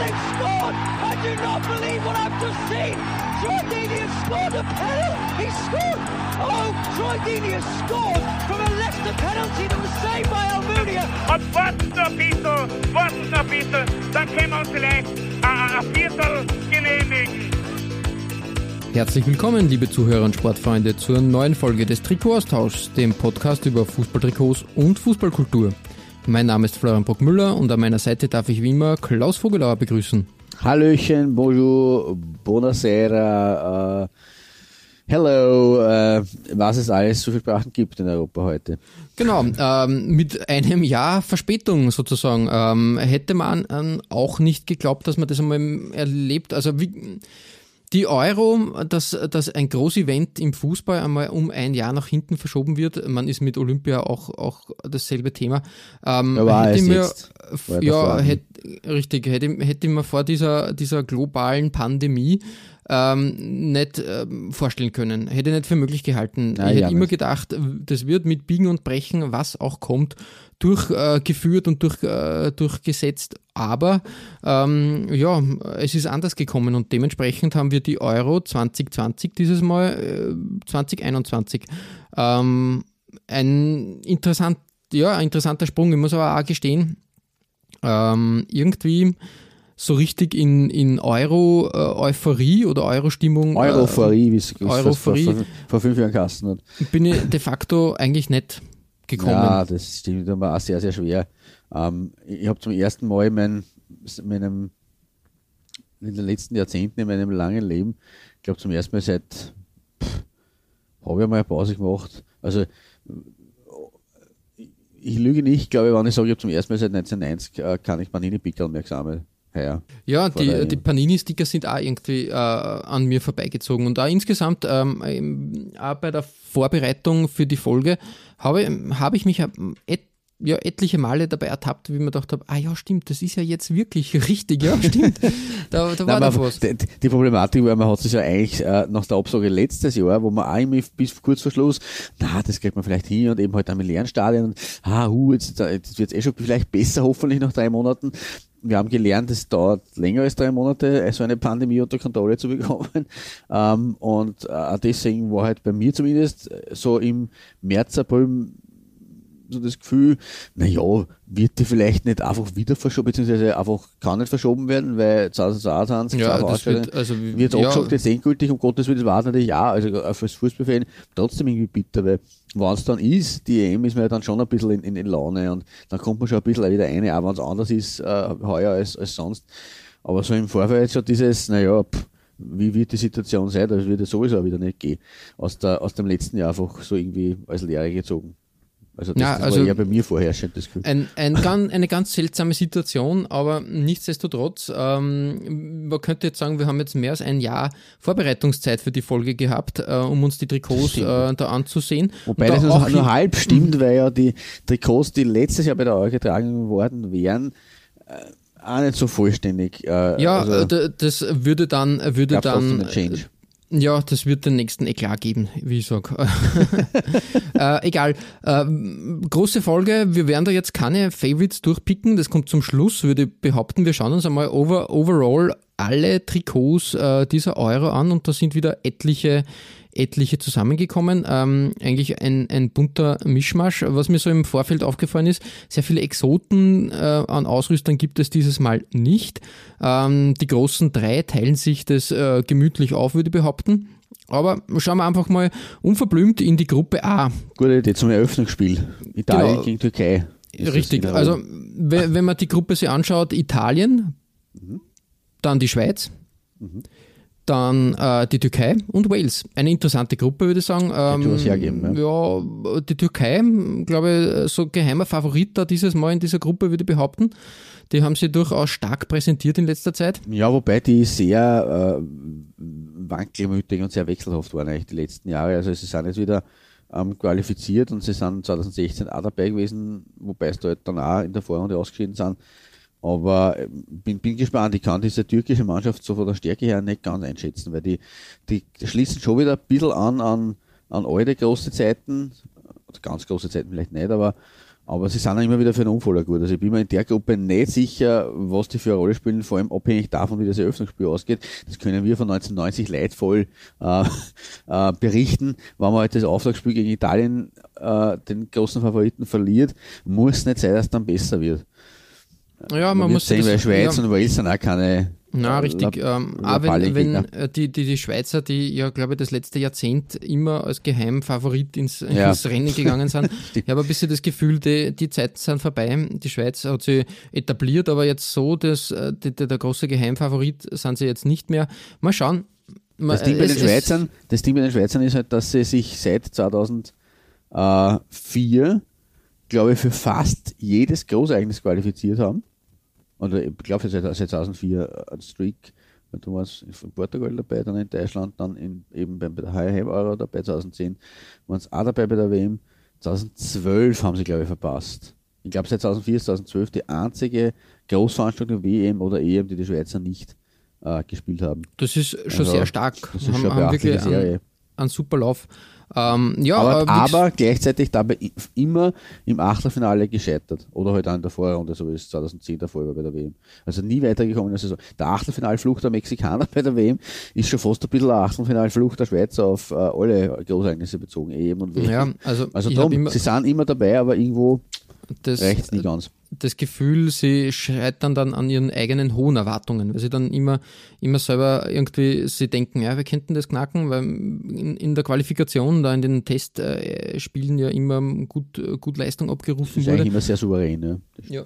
they've scored! I do not believe what I've just seen! Troy Deeney has scored a penalty! He scored! Oh, Troy Deeney has scored from a Leicester penalty that was saved by Almunia! Und warten noch ein bisschen, warten noch ein bisschen, dann können wir uns vielleicht äh, ein Viertel genehmigen. Herzlich willkommen, liebe Zuhörer und Sportfreunde, zur neuen Folge des Trikotaustauschs, dem Podcast über Fußballtrikots und Fußballkultur. Mein Name ist Florian Brockmüller und an meiner Seite darf ich wie immer Klaus Vogelauer begrüßen. Hallöchen, bonjour, buonasera, äh, hello, äh, was es alles so viele Sprachen gibt in Europa heute. Genau, ähm, mit einem Jahr Verspätung sozusagen. Ähm, hätte man ähm, auch nicht geglaubt, dass man das einmal erlebt. Also wie, die Euro, dass, dass ein Großevent im Fußball einmal um ein Jahr nach hinten verschoben wird, man ist mit Olympia auch, auch dasselbe Thema. Ähm, war hätte es mir, ja, hätte, richtig, hätte, hätte man vor dieser, dieser globalen Pandemie ähm, nicht ähm, vorstellen können, hätte nicht für möglich gehalten. Nein, ich hätte immer gedacht, das wird mit Biegen und Brechen, was auch kommt, durchgeführt äh, und durch, äh, durchgesetzt. Aber ähm, ja, es ist anders gekommen und dementsprechend haben wir die Euro 2020 dieses Mal äh, 2021. Ähm, ein interessant, ja, ein interessanter Sprung. Ich muss aber auch gestehen, ähm, irgendwie so richtig in, in Euro-Euphorie oder Euro-Stimmung äh, Europhorie, wie es wie es Europhorie. vor, vor, vor fünf Jahren Kasten hat. bin ich de facto eigentlich nicht gekommen. Ja, das stimmt aber auch sehr, sehr schwer. Ähm, ich habe zum ersten Mal in meinem, meinem, in den letzten Jahrzehnten in meinem langen Leben, ich glaube zum ersten Mal seit, habe ich mal eine Pause gemacht. Also, ich lüge nicht, glaube ich, wenn ich sage, ich habe zum ersten Mal seit 1990 äh, kann ich Panini-Pickel mehr gesammelt. Heuer. Ja, die, die Panini-Sticker sind auch irgendwie äh, an mir vorbeigezogen. Und auch insgesamt, ähm, auch bei der Vorbereitung für die Folge, habe, habe ich mich ähm, et, ja, etliche Male dabei ertappt, wie mir gedacht habe, ah ja, stimmt, das ist ja jetzt wirklich richtig, ja, stimmt. da, da war Nein, doch man- was. Die, die Problematik war, man hat sich ja eigentlich äh, nach der Absage letztes Jahr, wo man immer bis kurz vor Schluss, na, das kriegt man vielleicht hin und eben halt mit leeren und, ah, hu, jetzt, jetzt wird es eh schon vielleicht besser, hoffentlich nach drei Monaten. Wir haben gelernt, es dauert länger als drei Monate, so eine Pandemie unter Kontrolle zu bekommen. Ähm, und äh, deswegen war halt bei mir zumindest äh, so im März, April so das Gefühl, naja, wird die vielleicht nicht einfach wieder verschoben, beziehungsweise einfach kann nicht verschoben werden, weil 2022 Ja, das wird, also, wird ja, angesagt, jetzt endgültig, um Gottes Willen, das war es natürlich auch, also fürs Fußballfan trotzdem irgendwie bitter, weil wenn es dann ist, die EM ist man ja dann schon ein bisschen in, in, in Laune und dann kommt man schon ein bisschen wieder rein, auch wenn es anders ist äh, heuer als, als sonst. Aber so im Vorfeld schon dieses, naja, pff, wie wird die Situation sein, das wird ja sowieso auch wieder nicht gehen. Aus, der, aus dem letzten Jahr einfach so irgendwie als Lehre gezogen. Also das, Ja, das also- war eher bei mir vorherrschend, das Gefühl. Ein, ein, eine ganz seltsame Situation, aber nichtsdestotrotz, ähm, man könnte jetzt sagen, wir haben jetzt mehr als ein Jahr Vorbereitungszeit für die Folge gehabt, äh, um uns die Trikots äh, da anzusehen. Wobei das da nur, auch nur halb stimmt, weil ja die Trikots, die letztes Jahr bei der Euro getragen worden wären, äh, auch nicht so vollständig. Äh, Ja, also, das würde dann, würde dann. Ja, das wird den nächsten Eklat geben, wie ich sage. äh, egal. Äh, große Folge. Wir werden da jetzt keine Favorites durchpicken. Das kommt zum Schluss, würde ich behaupten. Wir schauen uns einmal over, overall alle Trikots äh, dieser Euro an und da sind wieder etliche etliche zusammengekommen. Ähm, eigentlich ein, ein bunter Mischmasch. Was mir so im Vorfeld aufgefallen ist, sehr viele Exoten äh, an Ausrüstern gibt es dieses Mal nicht. Ähm, die großen drei teilen sich das äh, gemütlich auf, würde ich behaupten. Aber schauen wir einfach mal unverblümt in die Gruppe A. Gute Idee zum Eröffnungsspiel. Italien Genau. gegen Türkei. ist Richtig. Also, wenn, wenn man die Gruppe sich anschaut, Italien, dann die Schweiz, dann äh, die Türkei und Wales. Eine interessante Gruppe, würde ich sagen. Ähm, was hergeben, ja. die Türkei, glaube ich, so geheimer Favorit da dieses Mal in dieser Gruppe, würde ich behaupten. Die haben sie durchaus stark präsentiert in letzter Zeit. Ja, wobei die sehr äh, wankelmütig und sehr wechselhaft waren eigentlich die letzten Jahre. Also sie sind jetzt wieder ähm, qualifiziert und sie sind 2016 auch dabei gewesen, wobei es da halt dann auch in der Vorrunde ausgeschieden sind. Aber ähm, bin, bin gespannt, ich kann diese türkische Mannschaft so von der Stärke her nicht ganz einschätzen, weil die, die schließen schon wieder ein bisschen an an, an alte große Zeiten, ganz große Zeiten vielleicht nicht, aber aber sie sind auch immer wieder für einen Unfaller gut. Also ich bin mir in der Gruppe nicht sicher, was die für eine Rolle spielen, vor allem abhängig davon, wie das Eröffnungsspiel ausgeht. Das können wir von 1990 leidvoll äh, äh, berichten. Wenn man halt das Auftragsspiel gegen Italien äh, den großen Favoriten verliert, muss nicht sein, dass es dann besser wird. Ja, man, muss sehen, weil Schweiz ja. und Wales sind auch keine na, richtig. Ähm, auch wenn, wenn äh, die, die, die Schweizer, die ja, glaube ich, das letzte Jahrzehnt immer als Geheimfavorit ins, ja. ins Rennen gegangen sind, ich habe ein bisschen das Gefühl, die, die Zeiten sind vorbei. Die Schweiz hat sie etabliert, aber jetzt so, dass äh, die, der, der große Geheimfavorit sind sie jetzt nicht mehr. Mal schauen. Das Ding, bei den Schweizern, das Ding bei den Schweizern ist halt, dass sie sich seit 2004, glaube ich, für fast jedes Großereignis qualifiziert haben oder ich glaube seit, seit 2004 ein Streak, du warst in Portugal dabei, dann in Deutschland, dann in, eben bei der HRM Euro dabei, 2010 waren es auch dabei bei der WM, 2012 haben sie glaube ich verpasst. Ich glaube seit 2004 ist 2012 die einzige Großveranstaltung WM oder EM, die die Schweizer nicht äh, gespielt haben. Das ist schon also, sehr stark. Das ist haben, schon eine haben wirklich Serie. Einen, einen super Lauf. Ähm, ja, aber, äh, aber gleichzeitig dabei immer im Achtelfinale gescheitert. Oder halt auch in der Vorrunde, so wie es 2010 der Fall war bei der WM. Also nie weitergekommen. Also der Achtelfinalflucht der Mexikaner bei der WM ist schon fast ein bisschen eine Achtelfinalflucht der Schweizer auf äh, alle Großereignisse bezogen, EM und WM. Ja, also, also darum, sie sind immer dabei, aber irgendwo das, reicht nicht ganz. Das Gefühl, sie scheitern dann an ihren eigenen hohen Erwartungen, weil sie dann immer, immer selber irgendwie sie denken, ja, wir könnten das knacken, weil in, in der Qualifikation, da in den Testspielen ja immer gut, gut Leistung abgerufen das ist wurde. Eigentlich immer sehr souverän, ja. ja.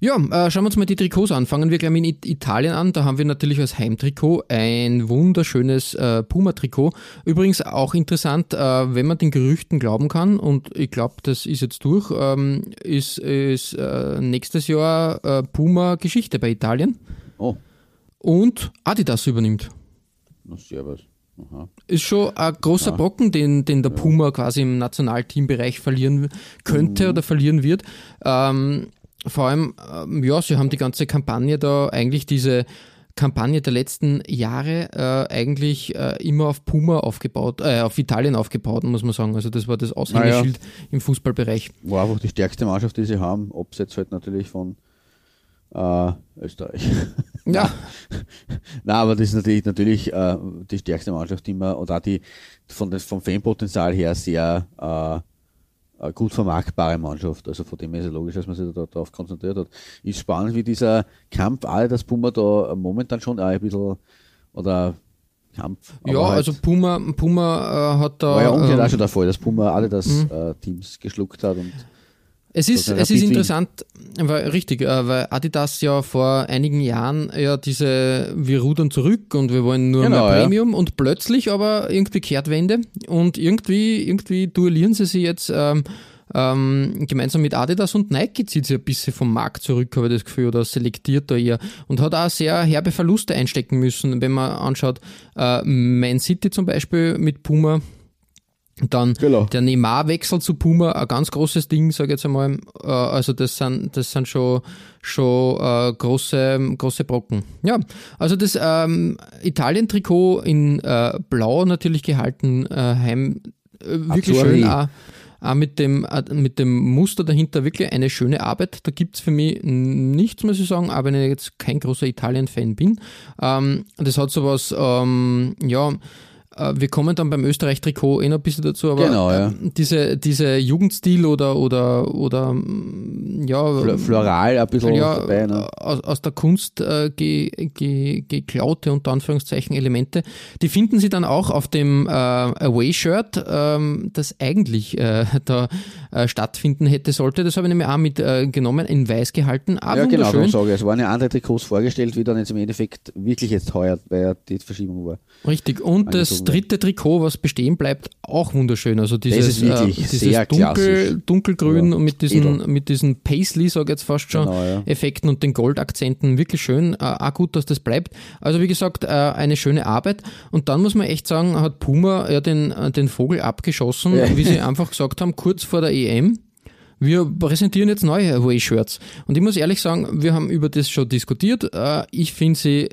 Ja, äh, schauen wir uns mal die Trikots an. Fangen wir gleich mit Italien an. Da haben wir natürlich als Heimtrikot ein wunderschönes äh, Puma-Trikot. Übrigens auch interessant, äh, wenn man den Gerüchten glauben kann, und ich glaube, das ist jetzt durch, ähm, ist, ist äh, nächstes Jahr äh, Puma Geschichte bei Italien. Oh. Und Adidas übernimmt. Na, servus. Aha. Ist schon ein großer. Brocken, den, den der Puma quasi im Nationalteambereich verlieren könnte mhm. oder verlieren wird. Ähm, vor allem, ähm, ja, sie haben die ganze Kampagne da eigentlich diese Kampagne der letzten Jahre äh, eigentlich äh, immer auf Puma aufgebaut, äh, auf Italien aufgebaut, muss man sagen. Also das war das Aushängeschild ja. im Fußballbereich. War einfach die stärkste Mannschaft, die sie haben, abseits halt natürlich von äh, Österreich. Ja. Nein, aber das ist natürlich, natürlich äh, die stärkste Mannschaft, die man, oder auch die von das, vom Fanpotenzial her sehr äh, gut vermarktbare Mannschaft. Also von dem her ist es logisch, dass man sich da, darauf konzentriert hat. Ist spannend, wie dieser Kampf, alle das Puma da momentan schon auch ein bisschen oder Kampf. Ja, halt also Puma, Puma äh, hat da. War ja umgekehrt ähm, auch schon der Fall, dass Puma alle das mhm. äh, Teams geschluckt hat und es ist, es ist interessant, weil, richtig, äh, weil Adidas ja vor einigen Jahren ja diese, wir rudern zurück und wir wollen nur genau, mehr Premium ja. und plötzlich aber irgendwie Kehrtwende und irgendwie, irgendwie duellieren sie sich jetzt ähm, ähm, gemeinsam mit Adidas und Nike zieht sich ein bisschen vom Markt zurück, habe ich das Gefühl, oder selektiert da eher und hat auch sehr herbe Verluste einstecken müssen, wenn man anschaut, äh, Man City zum Beispiel mit Puma dann genau. der Neymar-Wechsel zu Puma, ein ganz großes Ding, sage ich jetzt einmal. Äh, also das sind, das sind schon, schon äh, große, große Brocken. Ja, also das ähm, Italien-Trikot in äh, Blau natürlich gehalten, äh, heim, äh, wirklich Azzurri. schön. Auch, auch mit dem, äh, mit dem Muster dahinter wirklich eine schöne Arbeit. Da gibt es für mich nichts, muss ich sagen, auch wenn ich jetzt kein großer Italien-Fan bin. Ähm, das hat sowas, ähm, ja, äh, wir kommen dann beim Österreich-Trikot eh noch ein bisschen dazu, aber genau, ja. diese, diese Jugendstil oder, oder, oder mm, ja, floral ein bisschen ja, dabei, ne? aus, aus der Kunst äh, ge, ge, geklaute unter Anführungszeichen Elemente, die finden Sie dann auch auf dem äh, Away-Shirt, ähm, das eigentlich äh, da äh, stattfinden hätte sollte. Das habe ich nämlich auch mitgenommen, äh, in weiß gehalten. Ah, ja, genau, so sage ich. Es waren ja andere Trikots vorgestellt, wie dann jetzt im Endeffekt wirklich jetzt heuer, weil ja die Verschiebung war. Richtig. Und das dritte Trikot, was bestehen bleibt, auch wunderschön. Also dieses, äh, dieses dunkel, dunkelgrün Ja, und mit diesen, edel. mit diesen Paisley, sag ich jetzt fast schon, Genau, ja. Effekten und den Goldakzenten wirklich schön. Äh, auch gut, dass das bleibt. Also wie gesagt, äh, eine schöne Arbeit. Und dann muss man echt sagen, hat Puma ja den, äh, den Vogel abgeschossen, Ja. wie sie einfach gesagt haben, kurz vor der EM. Wir präsentieren jetzt neue Away-Shirts. Und ich muss ehrlich sagen, wir haben über das schon diskutiert. Äh, Ich finde sie äh,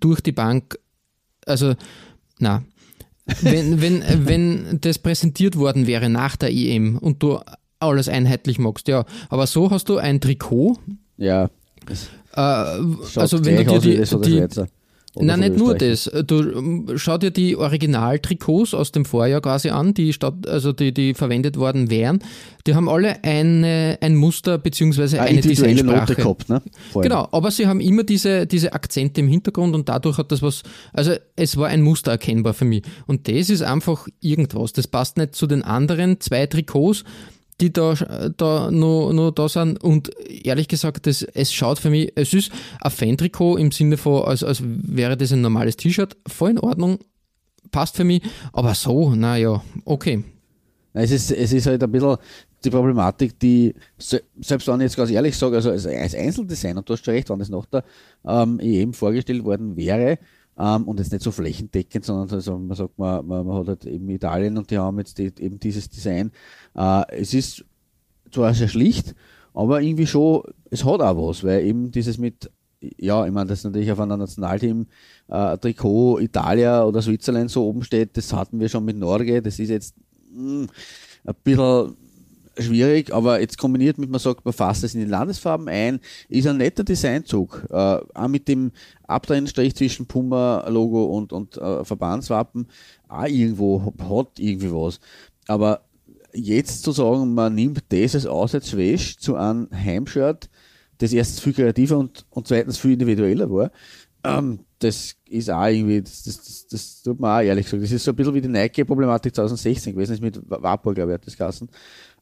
durch die Bank, also, na, wenn, wenn, wenn das präsentiert worden wäre nach der EM und du alles einheitlich magst, ja. Aber so hast du ein Trikot. Ja. Äh, also wenn du dir die, die Nein, nicht nur das. Du ähm, schau dir die Originaltrikots aus dem Vorjahr quasi an, die statt, also die, die verwendet worden wären. Die haben alle eine, ein Muster beziehungsweise Eine eine individuelle Note Designsprache. gehabt, ne? Genau, aber sie haben immer diese, diese Akzente im Hintergrund und dadurch hat das was, also es war ein Muster erkennbar für mich. Und das ist einfach irgendwas. Das passt nicht zu den anderen zwei Trikots, die da, da noch, noch da sind. Und ehrlich gesagt, das, es schaut für mich, es ist ein Fan-Trikot im Sinne von, als, als wäre das ein normales T-Shirt, voll in Ordnung, passt für mich. Aber so, naja, okay. Es ist, es ist halt ein bisschen die Problematik, die, se- selbst wenn ich jetzt ganz ehrlich sage, also als, Einzeldesigner, du hast schon recht, wenn das nach der ähm, EM vorgestellt worden wäre, ähm, und jetzt nicht so flächendeckend, sondern also man sagt, man, man, man hat halt eben Italien und die haben jetzt die, eben dieses Design. Äh, es ist zwar sehr schlicht, aber irgendwie schon, es hat auch was, weil eben dieses mit, ja, ich meine, das natürlich auf einem Nationalteam äh, Trikot Italia oder Switzerland so oben steht, das hatten wir schon mit Norge, das ist jetzt mh, ein bisschen schwierig, aber jetzt kombiniert mit, man sagt, man fasst es in die Landesfarben ein, ist ein netter Designzug. Äh, auch mit dem Abtrennstrich zwischen Puma-Logo und, und äh, Verbandswappen, auch irgendwo, hat irgendwie was. Aber jetzt zu sagen, man nimmt als Auswärtswäsch zu einem Heimshirt, das erstens viel kreativer und, und zweitens viel individueller war, ähm, das ist auch irgendwie, das, das, das, das tut mir auch ehrlich gesagt, das ist so ein bisschen wie die Nike-Problematik 2016 gewesen, ist mit Vapor, glaube ich, hat das Kassen,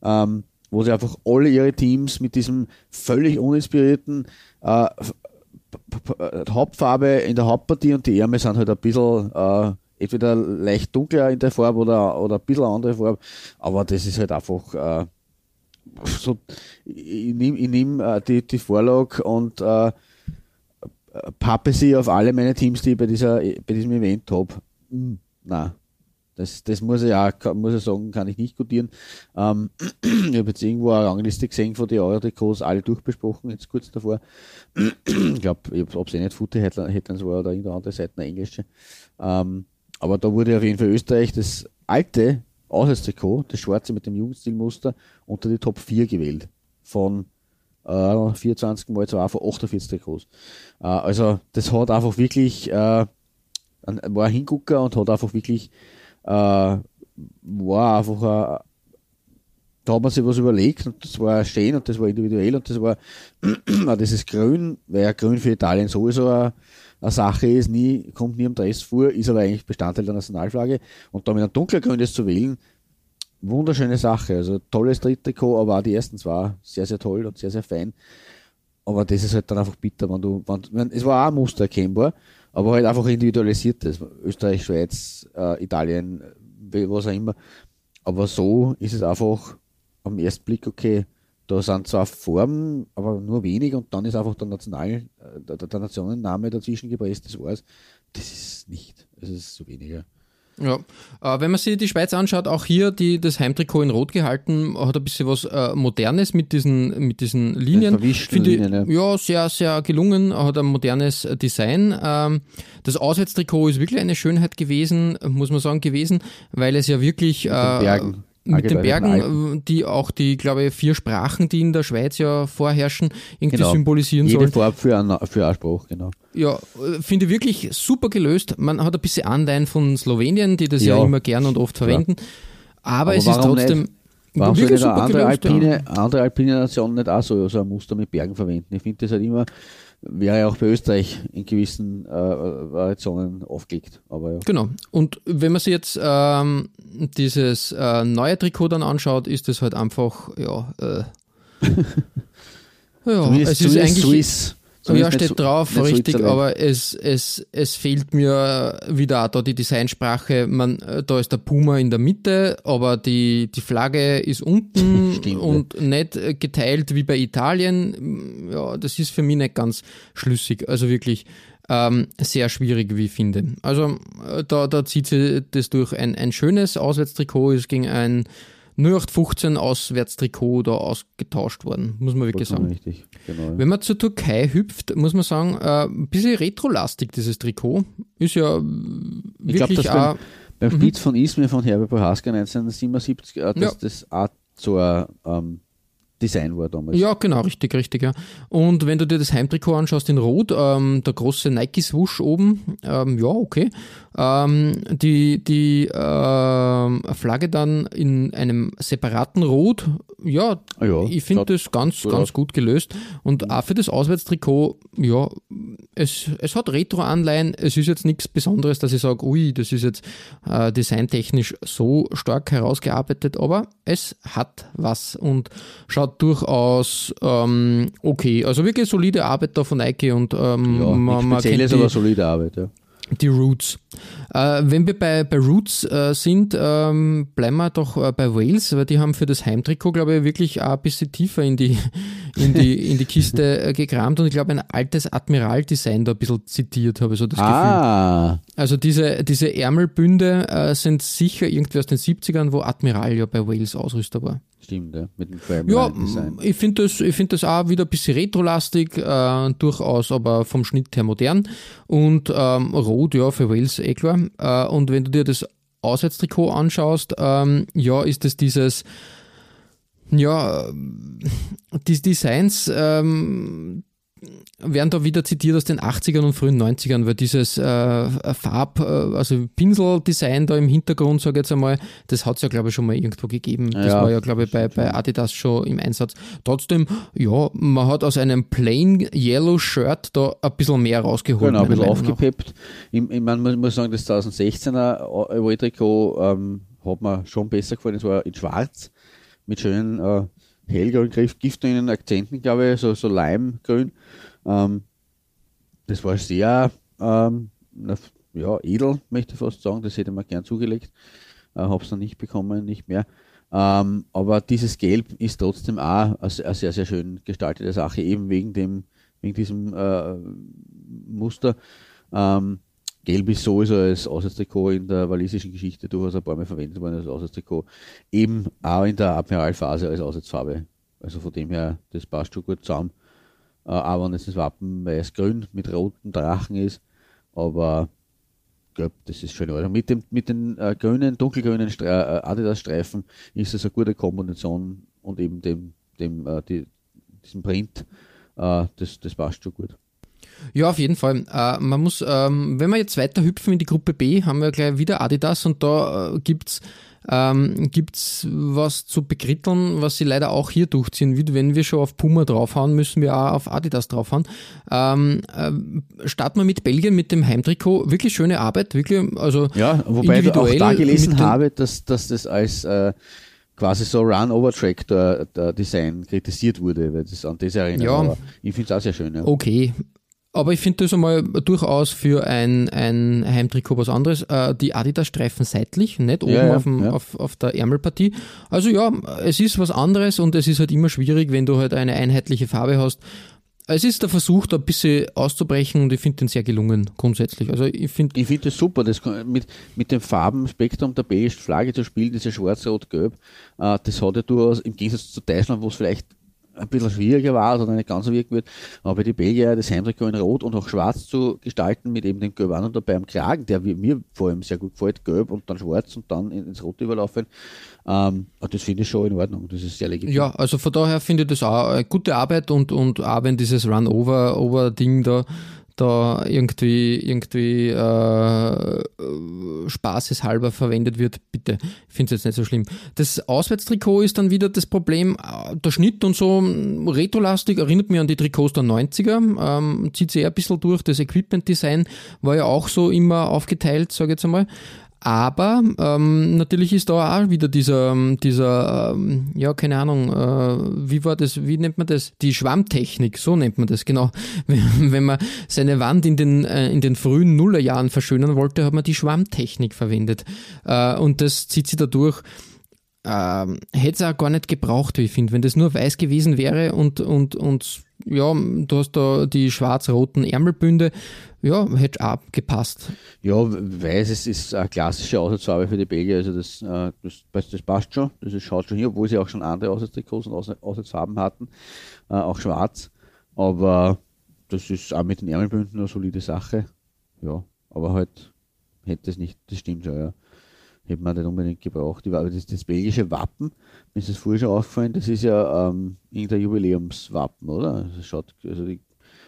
ähm, wo sie einfach alle ihre Teams mit diesem völlig uninspirierten äh, äh, Hauptfarbe in der Hauptpartie und die Ärmel sind halt ein bisschen äh, entweder leicht dunkler in der Farbe oder, oder ein bisschen andere Farbe, aber das ist halt einfach äh, so, ich, nehme nehm, äh, die, die Vorlage und äh, pappe sie auf alle meine Teams, die ich bei, dieser, bei diesem Event habe. Hm, nein. Das, das muss ich auch, muss ich sagen, kann ich nicht gutieren. Ähm, ich habe jetzt irgendwo eine Rangliste gesehen von den Euro-Trikots, alle durchbesprochen, jetzt kurz davor. ich glaube, ob es eh nicht Footy Headlines war oder irgendeine andere Seite, eine englische. Ähm, aber da wurde auf jeden Fall Österreich das alte Auswärtstrikot, das schwarze mit dem Jugendstilmuster, unter die Top 4 gewählt. Von äh, 24 mal 2 von 48 Trikots. Äh, also das hat einfach wirklich, äh, war ein Hingucker und hat einfach wirklich, war einfach ein, da hat man sich was überlegt und das war schön und das war individuell und das war auch dieses Grün, weil ja Grün für Italien sowieso eine, eine Sache ist, nie, kommt nie am Dress vor, ist aber eigentlich Bestandteil der Nationalflagge und da mit einem dunkelgrün das zu wählen, wunderschöne Sache. Also tolles Dritttrikot, aber auch die ersten zwei sehr, sehr toll und sehr, sehr fein. Aber das ist halt dann einfach bitter, wenn du, wenn, es war auch ein Muster erkennbar, aber halt einfach individualisiertes. Österreich, Schweiz, äh, Italien, was auch immer. Aber so ist es einfach am ersten Blick, okay, da sind zwar Formen, aber nur wenig und dann ist einfach der National, äh, der, der Nationenname dazwischen gepresst, das war's. Das ist nicht. Es ist so weniger. Ja, äh, wenn man sich die Schweiz anschaut, auch hier die, das Heimtrikot in Rot gehalten, hat ein bisschen was äh, Modernes mit diesen, mit diesen Linien. Finde Linien, ja. sehr, sehr gelungen, hat ein modernes Design. Ähm, das Auswärtstrikot ist wirklich eine Schönheit gewesen, muss man sagen, gewesen, weil es ja wirklich den äh. Mit den Bergen, äh, die auch die, glaube ich, vier Sprachen, die in der Schweiz ja vorherrschen, irgendwie Genau. symbolisieren Jede sollen. Farbe für einen, für einen Spruch, genau. Ja, äh, finde ich wirklich super gelöst. Man hat ein bisschen Anleihen von Slowenien, die das ja, Ja. immer gern und oft verwenden. Aber, Aber es ist trotzdem nicht? Warum soll eine super andere gelöst. alpine, andere alpine Nation nicht auch so, so ein Muster mit Bergen verwenden? Ich finde das halt immer, wäre ja auch bei Österreich in gewissen äh, Variationen aufgelegt. Aber ja. Genau. Und wenn man sich jetzt ähm, dieses äh, neue Trikot dann anschaut, ist es halt einfach, ja, äh, ja es ist eigentlich, Swiss, So ja, steht so- drauf, so richtig, Italien. aber es, es, es fehlt mir wieder auch da die Designsprache. Man, äh, da ist der Puma in der Mitte, aber die, die Flagge ist unten Stimmt, und nicht äh, geteilt wie bei Italien. Ja, das ist für mich nicht ganz schlüssig. Also wirklich ähm, sehr schwierig, wie ich finde. Also äh, da, da zieht sie das durch. Ein, ein schönes Auswärtstrikot ist gegen ein 0815 Auswärtstrikot da ausgetauscht worden, muss man wirklich Vollkommen sagen. Richtig, genau. Wenn man zur Türkei hüpft, muss man sagen, äh, ein bisschen retrolastig dieses Trikot. Ist ja Ich glaube, wirklich dass auch, beim, beim Spitz von Izmir von Herbert Prohaska 1977, äh, dass Ja. das auch so ein ähm, Design war damals. ja genau, richtig, richtig, ja. Und wenn du dir das Heimtrikot anschaust in Rot, ähm, der große Nike-Swoosh oben, ähm, ja, okay. Ähm, die die ähm, Flagge dann in einem separaten Rot, ja, Ah ja, ich finde das ganz, ganz aus. gut gelöst. Und auch für das Auswärtstrikot, ja, es, es hat Retro-Anleihen. Es ist jetzt nichts Besonderes, dass ich sage, ui, das ist jetzt äh, designtechnisch so stark herausgearbeitet, aber es hat was und schaut durchaus ähm, okay. Also wirklich solide Arbeit da von Nike und ähm, Ja, man, man kennt die, aber solide Arbeit. Ja. die Roots. Äh, wenn wir bei, bei Roots äh, sind, ähm, bleiben wir doch äh, bei Wales, weil die haben für das Heimtrikot, glaube ich, wirklich auch ein bisschen tiefer in die, in die, in die Kiste äh, gekramt und ich glaube, ein altes Admiral-Design da ein bisschen zitiert, habe ich so das Gefühl. Ah, Also diese, diese Ärmelbünde äh, sind sicher irgendwie aus den 70ern, wo Admiral ja bei Wales Ausrüster war. stimmt, ja, mit dem Ja, Firmline Design. ich finde das, ich find das auch wieder ein bisschen retrolastig, äh, durchaus aber vom Schnitt her modern. Und ähm, rot, ja, für Wales eh klar. Äh, und wenn du dir das Auswärtstrikot anschaust, ähm, ja, ist es dieses, ja, ähm, die Designs ähm, werden da wieder zitiert aus den 80ern und frühen 90ern, weil dieses äh, Farb, äh, also Pinseldesign da im Hintergrund, sage ich jetzt einmal, das hat es ja, glaube ich, schon mal irgendwo gegeben. Das Ja, war ja, glaube ich, bei, bei Adidas schon im Einsatz. Trotzdem, ja, man hat aus einem plain Yellow Shirt da ein bisschen mehr rausgeholt. Genau, ein bisschen aufgepeppt. Ich, ich meine, man muss sagen, das 2016er Away-Trikot ähm, hat mir schon besser gefallen. Es war in schwarz mit schönen äh, hellgrünen Griff, giftgrünen Akzenten, glaube ich, so, so Leimgrün. Ähm, das war sehr ähm, ja, edel, möchte ich fast sagen. Das hätte man gern zugelegt. Äh, Habe es dann nicht bekommen, nicht mehr. Ähm, aber dieses Gelb ist trotzdem auch eine, eine sehr, sehr schön gestaltete Sache, eben wegen dem, wegen diesem äh, Muster. Ähm, Gelb ist sowieso als Auswärtstrikot in der walisischen Geschichte durchaus ein paar Mal verwendet worden als Auswärtstrikot. Eben auch in der Admiralphase als Auswärtsfarbe. Also von dem her, das passt schon gut zusammen. Äh, auch wenn jetzt das Wappen weiß-grün mit roten Drachen ist. Aber ich glaube, das ist schon Ordnung. Mit, dem, mit den äh, grünen, dunkelgrünen äh, Adidas-Streifen ist das eine gute Kombination und eben dem, dem, äh, die, diesem Print, äh, das, das passt schon gut. Ja, auf jeden Fall. Äh, man muss, ähm, wenn wir jetzt weiter hüpfen in die Gruppe B, haben wir gleich wieder Adidas und da äh, gibt's ähm, gibt's was zu bekritteln, was sie leider auch hier durchziehen. Wie, wenn wir schon auf Puma draufhauen, müssen wir auch auf Adidas draufhauen. Ähm, ähm, starten wir mit Belgien, mit dem Heimtrikot. Wirklich schöne Arbeit, wirklich, also Ja, wobei ich auch da gelesen habe, dass, dass das als äh, quasi so Run-Over-Track der, der Design kritisiert wurde, weil das an das erinnert. Ja. Aber ich finde es auch sehr schön. Ja. Okay. Aber ich finde das einmal durchaus für ein, ein Heimtrikot was anderes. Äh, die Adidas-Streifen seitlich, nicht oben Ja, ja, auf, dem, ja. auf, auf der Ärmelpartie. Also ja, es ist was anderes und es ist halt immer schwierig, wenn du halt eine einheitliche Farbe hast. Es ist der Versuch, da ein bisschen auszubrechen und ich finde den sehr gelungen, grundsätzlich. Also ich finde, Ich finde das super, das mit, mit dem Farbenspektrum der belgischen Flagge zu spielen, diese schwarz-rot-gelb, äh, das hat ja durchaus im Gegensatz zu Deutschland, wo es vielleicht ein bisschen schwieriger war oder nicht ganz so wirken wird, aber die Belgier das Heimtrikot in rot und auch schwarz zu gestalten mit eben dem gelb und dabei am Kragen, der mir vor allem sehr gut gefällt, gelb und dann schwarz und dann in- ins Rote überlaufen, ähm, das finde ich schon in Ordnung, das ist sehr legitim. ja, also von daher finde ich das auch eine gute Arbeit und, und auch wenn dieses Run-Over-Over-Ding da da irgendwie, irgendwie äh, spaßeshalber verwendet wird, bitte. Ich finde es jetzt nicht so schlimm. Das Auswärtstrikot ist dann wieder das Problem, äh, der Schnitt und so mh, retrolastig, erinnert mich an die Trikots der 90er, ähm, zieht sich eher ein bisschen durch. Das Equipment-Design war ja auch so immer aufgeteilt, sage ich jetzt einmal. Aber ähm, natürlich ist da auch wieder dieser, dieser ähm, ja, keine Ahnung, äh, wie war das, wie nennt man das? Die Schwammtechnik, so nennt man das, genau. Wenn, man seine Wand in den, äh, in den frühen Nullerjahren verschönern wollte, hat man die Schwammtechnik verwendet. Äh, und das zieht sich dadurch ähm, hätte es auch gar nicht gebraucht, wie ich finde. Wenn das nur weiß gewesen wäre und, und, und ja, du hast da die schwarz-roten Ärmelbünde, ja, hätte auch gepasst. Ja, weiß, es ist eine klassische Aussatzfarbe für die Belgier, also das, äh, das, das passt schon, das schaut schon hier, obwohl sie auch schon andere Aussatztrikots und Aussatzfarben hatten, äh, auch schwarz, aber das ist auch mit den Ärmelbünden eine solide Sache, ja, aber halt hätte es nicht, das stimmt ja, ja hätte man nicht unbedingt gebraucht. Das, das belgische Wappen, mir ist das vorher schon aufgefallen, das ist ja ähm, irgendein Jubiläumswappen, oder? Das schaut, also die,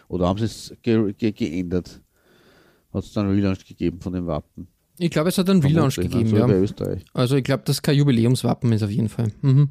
oder haben sie es ge, ge, geändert? Hat es dann einen Relaunch gegeben von dem Wappen? Ich glaube, es hat einen Relaunch gegeben, ja. Also ich glaube, das kein Jubiläumswappen ist auf jeden Fall. Mhm.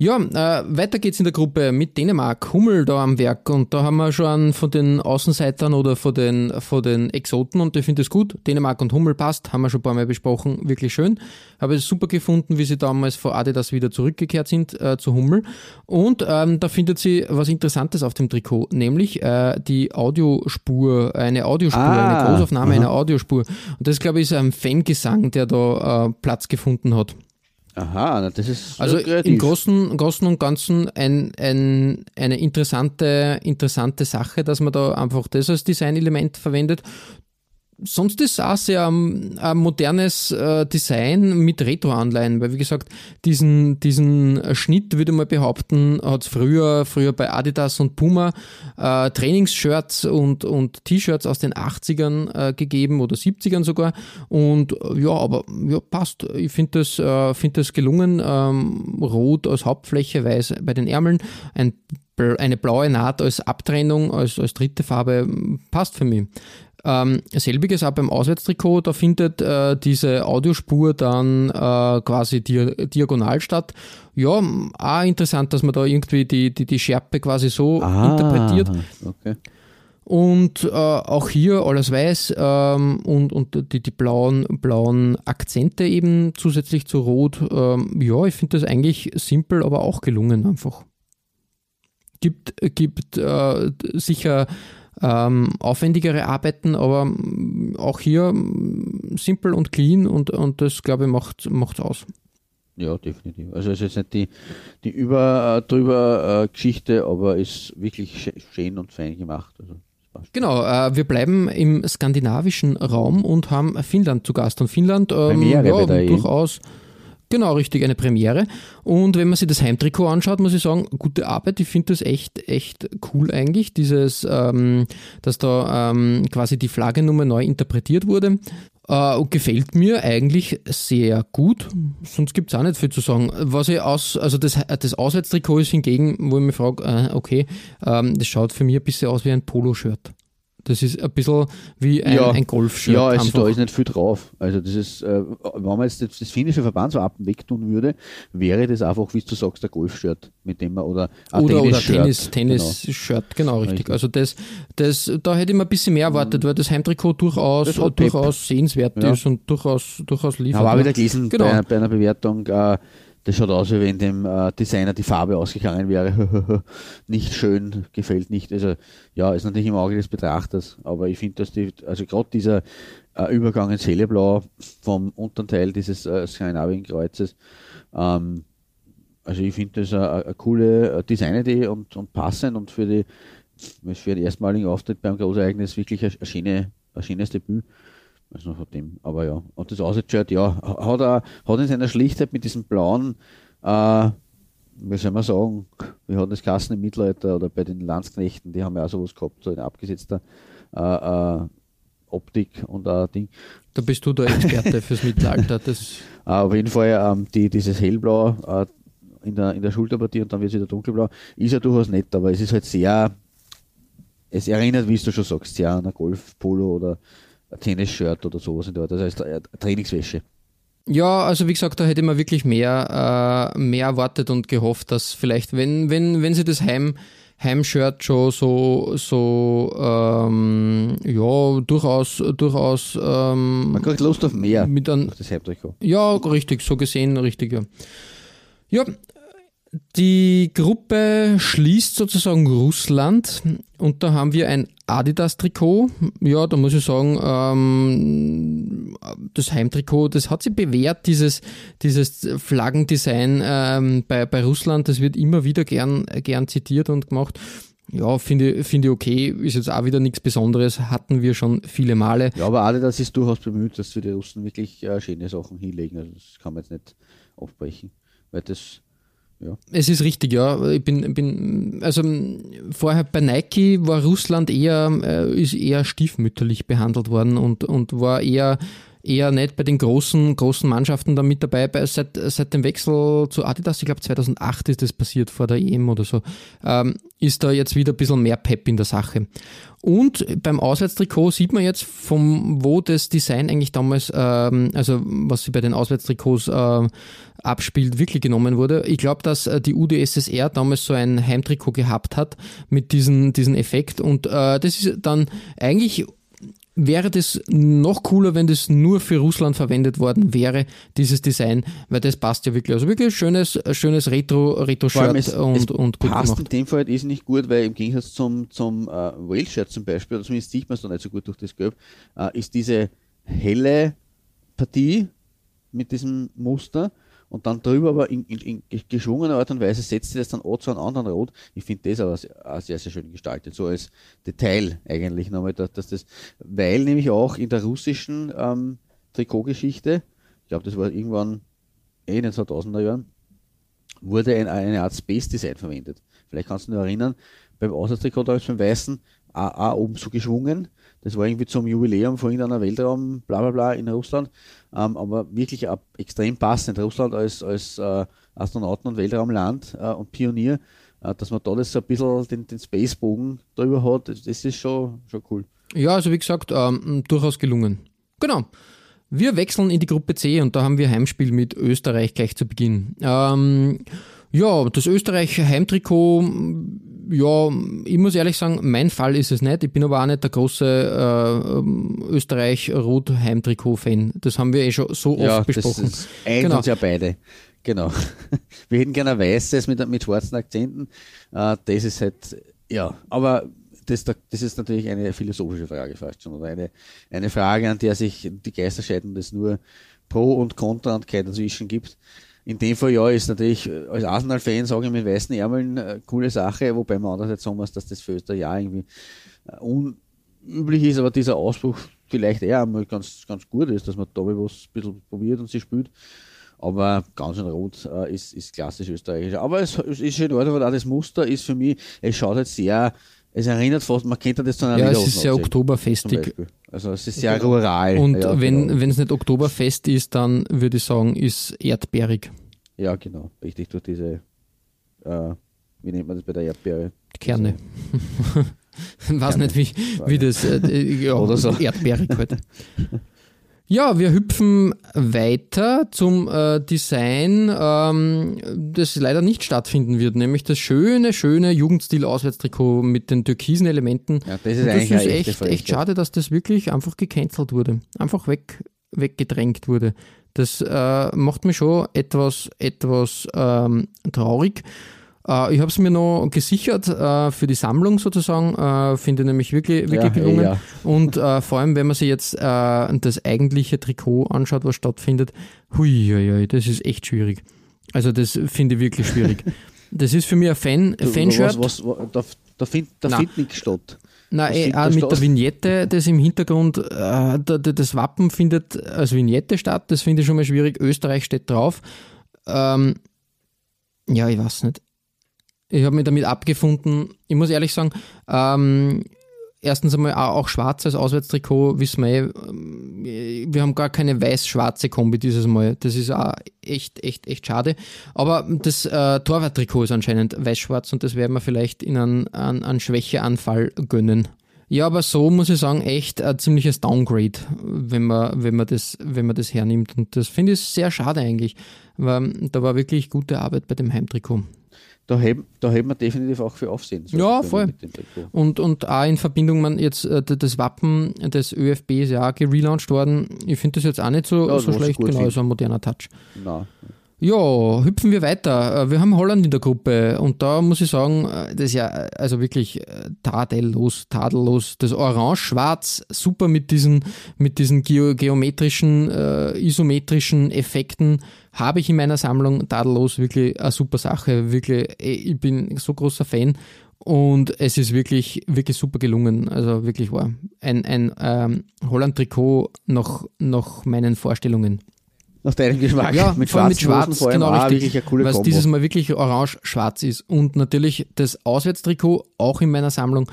Ja, äh, weiter geht's in der Gruppe mit Dänemark, Hummel da am Werk und da haben wir schon von den Außenseitern oder von den, von den Exoten und ich finde es gut. Dänemark und Hummel passt, haben wir schon ein paar Mal besprochen, wirklich schön. Habe es super gefunden, wie sie damals vor Adidas wieder zurückgekehrt sind äh, zu Hummel und ähm, da findet sie was Interessantes auf dem Trikot, nämlich äh, die Audiospur, eine Audiospur, ah, eine Großaufnahme aha. einer Audiospur und das glaube ich ist ein Fangesang, der da äh, Platz gefunden hat. Aha, das ist also im Großen, Großen und Ganzen ein, ein, eine interessante, interessante Sache, dass man da einfach das als Designelement verwendet sonst ist es auch sehr ein, ein modernes äh, Design mit Retro-Anleihen, weil wie gesagt, diesen, diesen Schnitt, würde man behaupten, hat es früher, früher bei Adidas und Puma äh, Trainingsshirts und, und T-Shirts aus den 80ern äh, gegeben oder 70ern sogar. Und ja, aber ja, passt. Ich finde das, äh, find das gelungen. Ähm, Rot als Hauptfläche, weiß bei den Ärmeln, ein eine blaue Naht als Abtrennung, als, als dritte Farbe passt für mich. Ähm, selbiges auch beim Auswärtstrikot, da findet äh, diese Audiospur dann äh, quasi di diagonal statt. Ja, auch interessant, dass man da irgendwie die, die, die Schärpe quasi so ah, interpretiert. Okay. Und äh, auch hier alles weiß ähm, und, und die, die blauen, blauen Akzente eben zusätzlich zu Rot. Ähm, ja, ich finde das eigentlich simpel, aber auch gelungen einfach. Gibt, gibt äh, sicher ähm, aufwendigere Arbeiten, aber auch hier simpel und clean und, und das, glaube ich, macht es aus. Ja, definitiv. Also es ist jetzt nicht die, die über äh, drüber äh, Geschichte, aber ist wirklich schön und fein gemacht. Also Genau, äh, wir bleiben im skandinavischen Raum und haben Finnland zu Gast. Und Finnland ähm, ja, durchaus. Eh Genau, richtig, eine Premiere. Und wenn man sich das Heimtrikot anschaut, muss ich sagen, gute Arbeit. Ich finde das echt, echt cool eigentlich, dieses, ähm, dass da ähm, quasi die Flaggenummer neu interpretiert wurde. Äh, gefällt mir eigentlich sehr gut. Sonst gibt es auch nicht viel zu sagen. Was ich aus, also das, das Auswärtstrikot ist hingegen, wo ich mich frage, äh, okay, ähm, das schaut für mich ein bisschen aus wie ein Poloshirt. Das ist ein bisschen wie ein, ja, ein Golfshirt. Ja, also da ist nicht viel drauf. Also das ist, äh, wenn man jetzt das, das finnische Verbandswappen wegtun würde, wäre das einfach, wie du sagst, ein Golfshirt, mit dem man oder ein oder, Tennis, oder Tennis, genau. Shirt, genau richtig. richtig. Also das, das, da hätte ich mir ein bisschen mehr erwartet, weil das Heimtrikot durchaus, durchaus sehenswert ja. ist und durchaus, durchaus liefert. Aber auch wieder gelesen genau. bei, bei einer Bewertung, äh, das schaut aus, wie wenn dem äh, Designer die Farbe ausgegangen wäre. nicht schön, gefällt nicht. Also ja, ist natürlich im Auge des Betrachters, aber ich finde, dass die, also gerade dieser äh, Übergang ins Helleblau vom unteren Teil dieses äh, Skandinavien-Kreuzes, ähm, also ich finde das eine, coole äh, Designidee und, und passend und für die für den erstmaligen Auftritt beim Großereignis wirklich ein schönes Debüt. Also von dem, aber ja. Und das Aussichtshirt, ja, hat er hat in seiner Schlichtheit mit diesem blauen, äh, wie soll man sagen, wir hatten das Kassen im Mittelalter oder bei den Landsknechten, die haben ja auch sowas gehabt, so in abgesetzter äh, äh, Optik und ein Ding. Da bist du der Experte fürs Mittelalter. Das äh, auf jeden Fall ähm, die, dieses hellblau äh, in, der, in der Schulterpartie und dann wird es wieder dunkelblau. Ist ja durchaus nett, aber es ist halt sehr, es erinnert, wie du schon sagst, sehr an ein Golf-Polo oder Tennisshirt oder sowas in der Art. Das heißt, eine Trainingswäsche. Ja, also wie gesagt, da hätte man wirklich mehr, äh, mehr erwartet und gehofft, dass vielleicht, wenn, wenn, wenn sie das Heim, Heimshirt schon so, so ähm, ja, durchaus, durchaus ähm, Man kriegt Lust auf mehr. mit Auf das Heimtrikot. ja, richtig, so gesehen, richtig, ja. Ja, die Gruppe schließt sozusagen Russland und da haben wir ein Adidas-Trikot. Ja, da muss ich sagen, ähm, das Heimtrikot, das hat sich bewährt, dieses, dieses Flaggendesign ähm, bei, bei Russland, das wird immer wieder gern, gern zitiert und gemacht. Ja, finde finde ich okay, ist jetzt auch wieder nichts Besonderes, hatten wir schon viele Male. Ja, aber Adidas ist durchaus bemüht, dass für die Russen wirklich äh, schöne Sachen hinlegen. Also das kann man jetzt nicht aufbrechen. Weil das, Es ist richtig, ja. Ich bin, bin also vorher bei Nike war Russland eher, äh, ist eher stiefmütterlich behandelt worden und, und war eher, eher nicht bei den großen, großen Mannschaften da mit dabei. Bei, seit, seit dem Wechsel zu Adidas, ich glaube 2008 ist das passiert vor der EM oder so, ähm, ist da jetzt wieder ein bisschen mehr Pep in der Sache. Und beim Auswärtstrikot sieht man jetzt, vom, wo das Design eigentlich damals, ähm, also was sie bei den Auswärtstrikots äh, abspielt, wirklich genommen wurde. Ich glaube, dass äh, die UdSSR damals so ein Heimtrikot gehabt hat mit diesem diesen Effekt und äh, das ist dann eigentlich wäre das noch cooler, wenn das nur für Russland verwendet worden wäre, dieses Design, weil das passt ja wirklich. Also wirklich schönes, schönes Retro, Retro-Shirt und, es und gut passt gemacht. in dem Fall halt ist nicht gut, weil im Gegensatz zum, zum äh, Wales-Shirt zum Beispiel, zumindest sieht man es da nicht so gut durch das Gelb, äh, ist diese helle Partie mit diesem Muster und dann drüber aber in, in, in geschwungener Art und Weise setzt sie das dann auch zu einem anderen Rot. Ich finde das aber sehr, sehr, sehr schön gestaltet, so als Detail eigentlich nochmal, dass, dass das, weil nämlich auch in der russischen ähm, Trikotgeschichte, ich glaube, das war irgendwann eh in den 2000er Jahren, wurde ein, eine Art Space Design verwendet. Vielleicht kannst du dich erinnern, beim Auswärtstrikot damals beim Weißen, auch oben so geschwungen. Das war irgendwie zum Jubiläum von irgendeiner Weltraum, bla bla bla in Russland. Ähm, aber wirklich auch extrem passend. Russland als, als äh, Astronauten- und Weltraumland äh, und Pionier, äh, dass man da das so ein bisschen den, den Spacebogen drüber hat, das, das ist schon, schon cool. Ja, also wie gesagt, ähm, durchaus gelungen. Genau. Wir wechseln in die Gruppe C und da haben wir Heimspiel mit Österreich gleich zu Beginn. Ähm, ja, das Österreich-Heimtrikot, ja, ich muss ehrlich sagen, mein Fall ist es nicht. Ich bin aber auch nicht der große äh, Österreich-Rot-Heimtrikot-Fan. Das haben wir eh schon so oft besprochen. Das, das eint Genau. uns ja beide. Genau. Wir hätten gerne ein weißes mit, mit schwarzen Akzenten. Äh, das ist halt, ja, aber das, da- das ist natürlich eine philosophische Frage fast schon. Oder eine, eine Frage, an der sich die Geister scheiden es nur Pro und Contra und kein dazwischen gibt. In dem Fall ja ist natürlich äh, als Arsenal-Fan, sage ich mit weißen Ärmeln, äh, coole Sache, wobei man andererseits sagen muss, dass das für Österreich ja irgendwie äh, unüblich ist, aber dieser Ausbruch vielleicht eher einmal ganz, ganz gut ist, dass man da was ein bisschen probiert und sie spielt. Aber ganz in Rot äh, ist, ist klassisch österreichisch. Aber es, es ist schön weil auch das Muster ist für mich, es schaut halt sehr, es erinnert fast, man kennt das zu einer Ja, es ist sehr oktoberfestig. Also es ist sehr rural. Und ja, wenn genau. es nicht Oktoberfest ist, dann würde ich sagen, ist erdbeerig. Ja, genau. Richtig durch diese, äh, wie nennt man das bei der Erdbeere? Kerne. Weiß Kerne. nicht, wie, wie das, äh, ja, Oder so. erdbeerig halt. Ja, wir hüpfen weiter zum äh, Design, ähm, das leider nicht stattfinden wird, nämlich das schöne, schöne Jugendstil-Auswärtstrikot mit den türkisen Elementen. Ja, das ist Und eigentlich das ist echt, echt Frechheit. schade, dass das wirklich einfach gecancelt wurde. Einfach weg, weggedrängt wurde. Das äh, macht mich schon etwas, etwas ähm, traurig. Äh, ich habe es mir noch gesichert äh, für die Sammlung sozusagen. Äh, Finde nämlich wirklich, wirklich Ja, gelungen. ja. Und äh, vor allem, wenn man sich jetzt äh, das eigentliche Trikot anschaut, was stattfindet, hui, hui, hui, das ist echt schwierig. Also das finde ich wirklich schwierig. Das ist für mich ein Fan, Du, Fanshirt. Was, was, was, da da findet da Na. findet nichts statt. Nein, eh, findet auch mit der Vignette, das im Hintergrund, äh, da, da, das Wappen findet als Vignette statt, das finde ich schon mal schwierig. Österreich steht drauf. Ähm, ja, ich weiß nicht. Ich habe mich damit abgefunden. Ich muss ehrlich sagen, ähm, erstens einmal auch, schwarz als Auswärtstrikot, wissen wir, eh, ähm, wir haben gar keine weiß-schwarze Kombi dieses Mal. Das ist auch echt, echt, echt schade. Aber das äh, Torwarttrikot ist anscheinend weiß-schwarz und das werden wir vielleicht in einen, einen, einen Schwächeanfall gönnen. Ja, aber so muss ich sagen, echt ein ziemliches Downgrade, wenn man, wenn man, das, wenn man das hernimmt. Und das finde ich sehr schade eigentlich, weil da war wirklich gute Arbeit bei dem Heimtrikot. Da hätten da hätten wir definitiv auch für Aufsehen. sollen, Ja, voll. Und, und auch in Verbindung, man jetzt äh, das Wappen des ÖFB ist ja auch gelauncht worden. Ich finde das jetzt auch nicht so, Ja, so schlecht, genau, so ein moderner Touch. Nein. Ja, hüpfen wir weiter. Äh, Wir haben Holland in der Gruppe und da muss ich sagen, äh, das ist ja äh, also wirklich tadellos, tadellos. Das Orange-Schwarz, super mit diesen, mit diesen geo geometrischen, äh, isometrischen Effekten habe ich in meiner Sammlung. Tadellos, wirklich eine super Sache. Wirklich, ich bin so großer Fan. Und es ist wirklich, wirklich super gelungen. Also wirklich war ein, ein ähm, Holland-Trikot nach, nach meinen Vorstellungen. Nach deinem Geschmack. Ja, mit schwarzen mit Hosen Schwarz, vor allem genau auch richtig. wirklich eine coole weil es dieses Mal wirklich orange-schwarz ist. Und natürlich das Auswärtstrikot, auch in meiner Sammlung,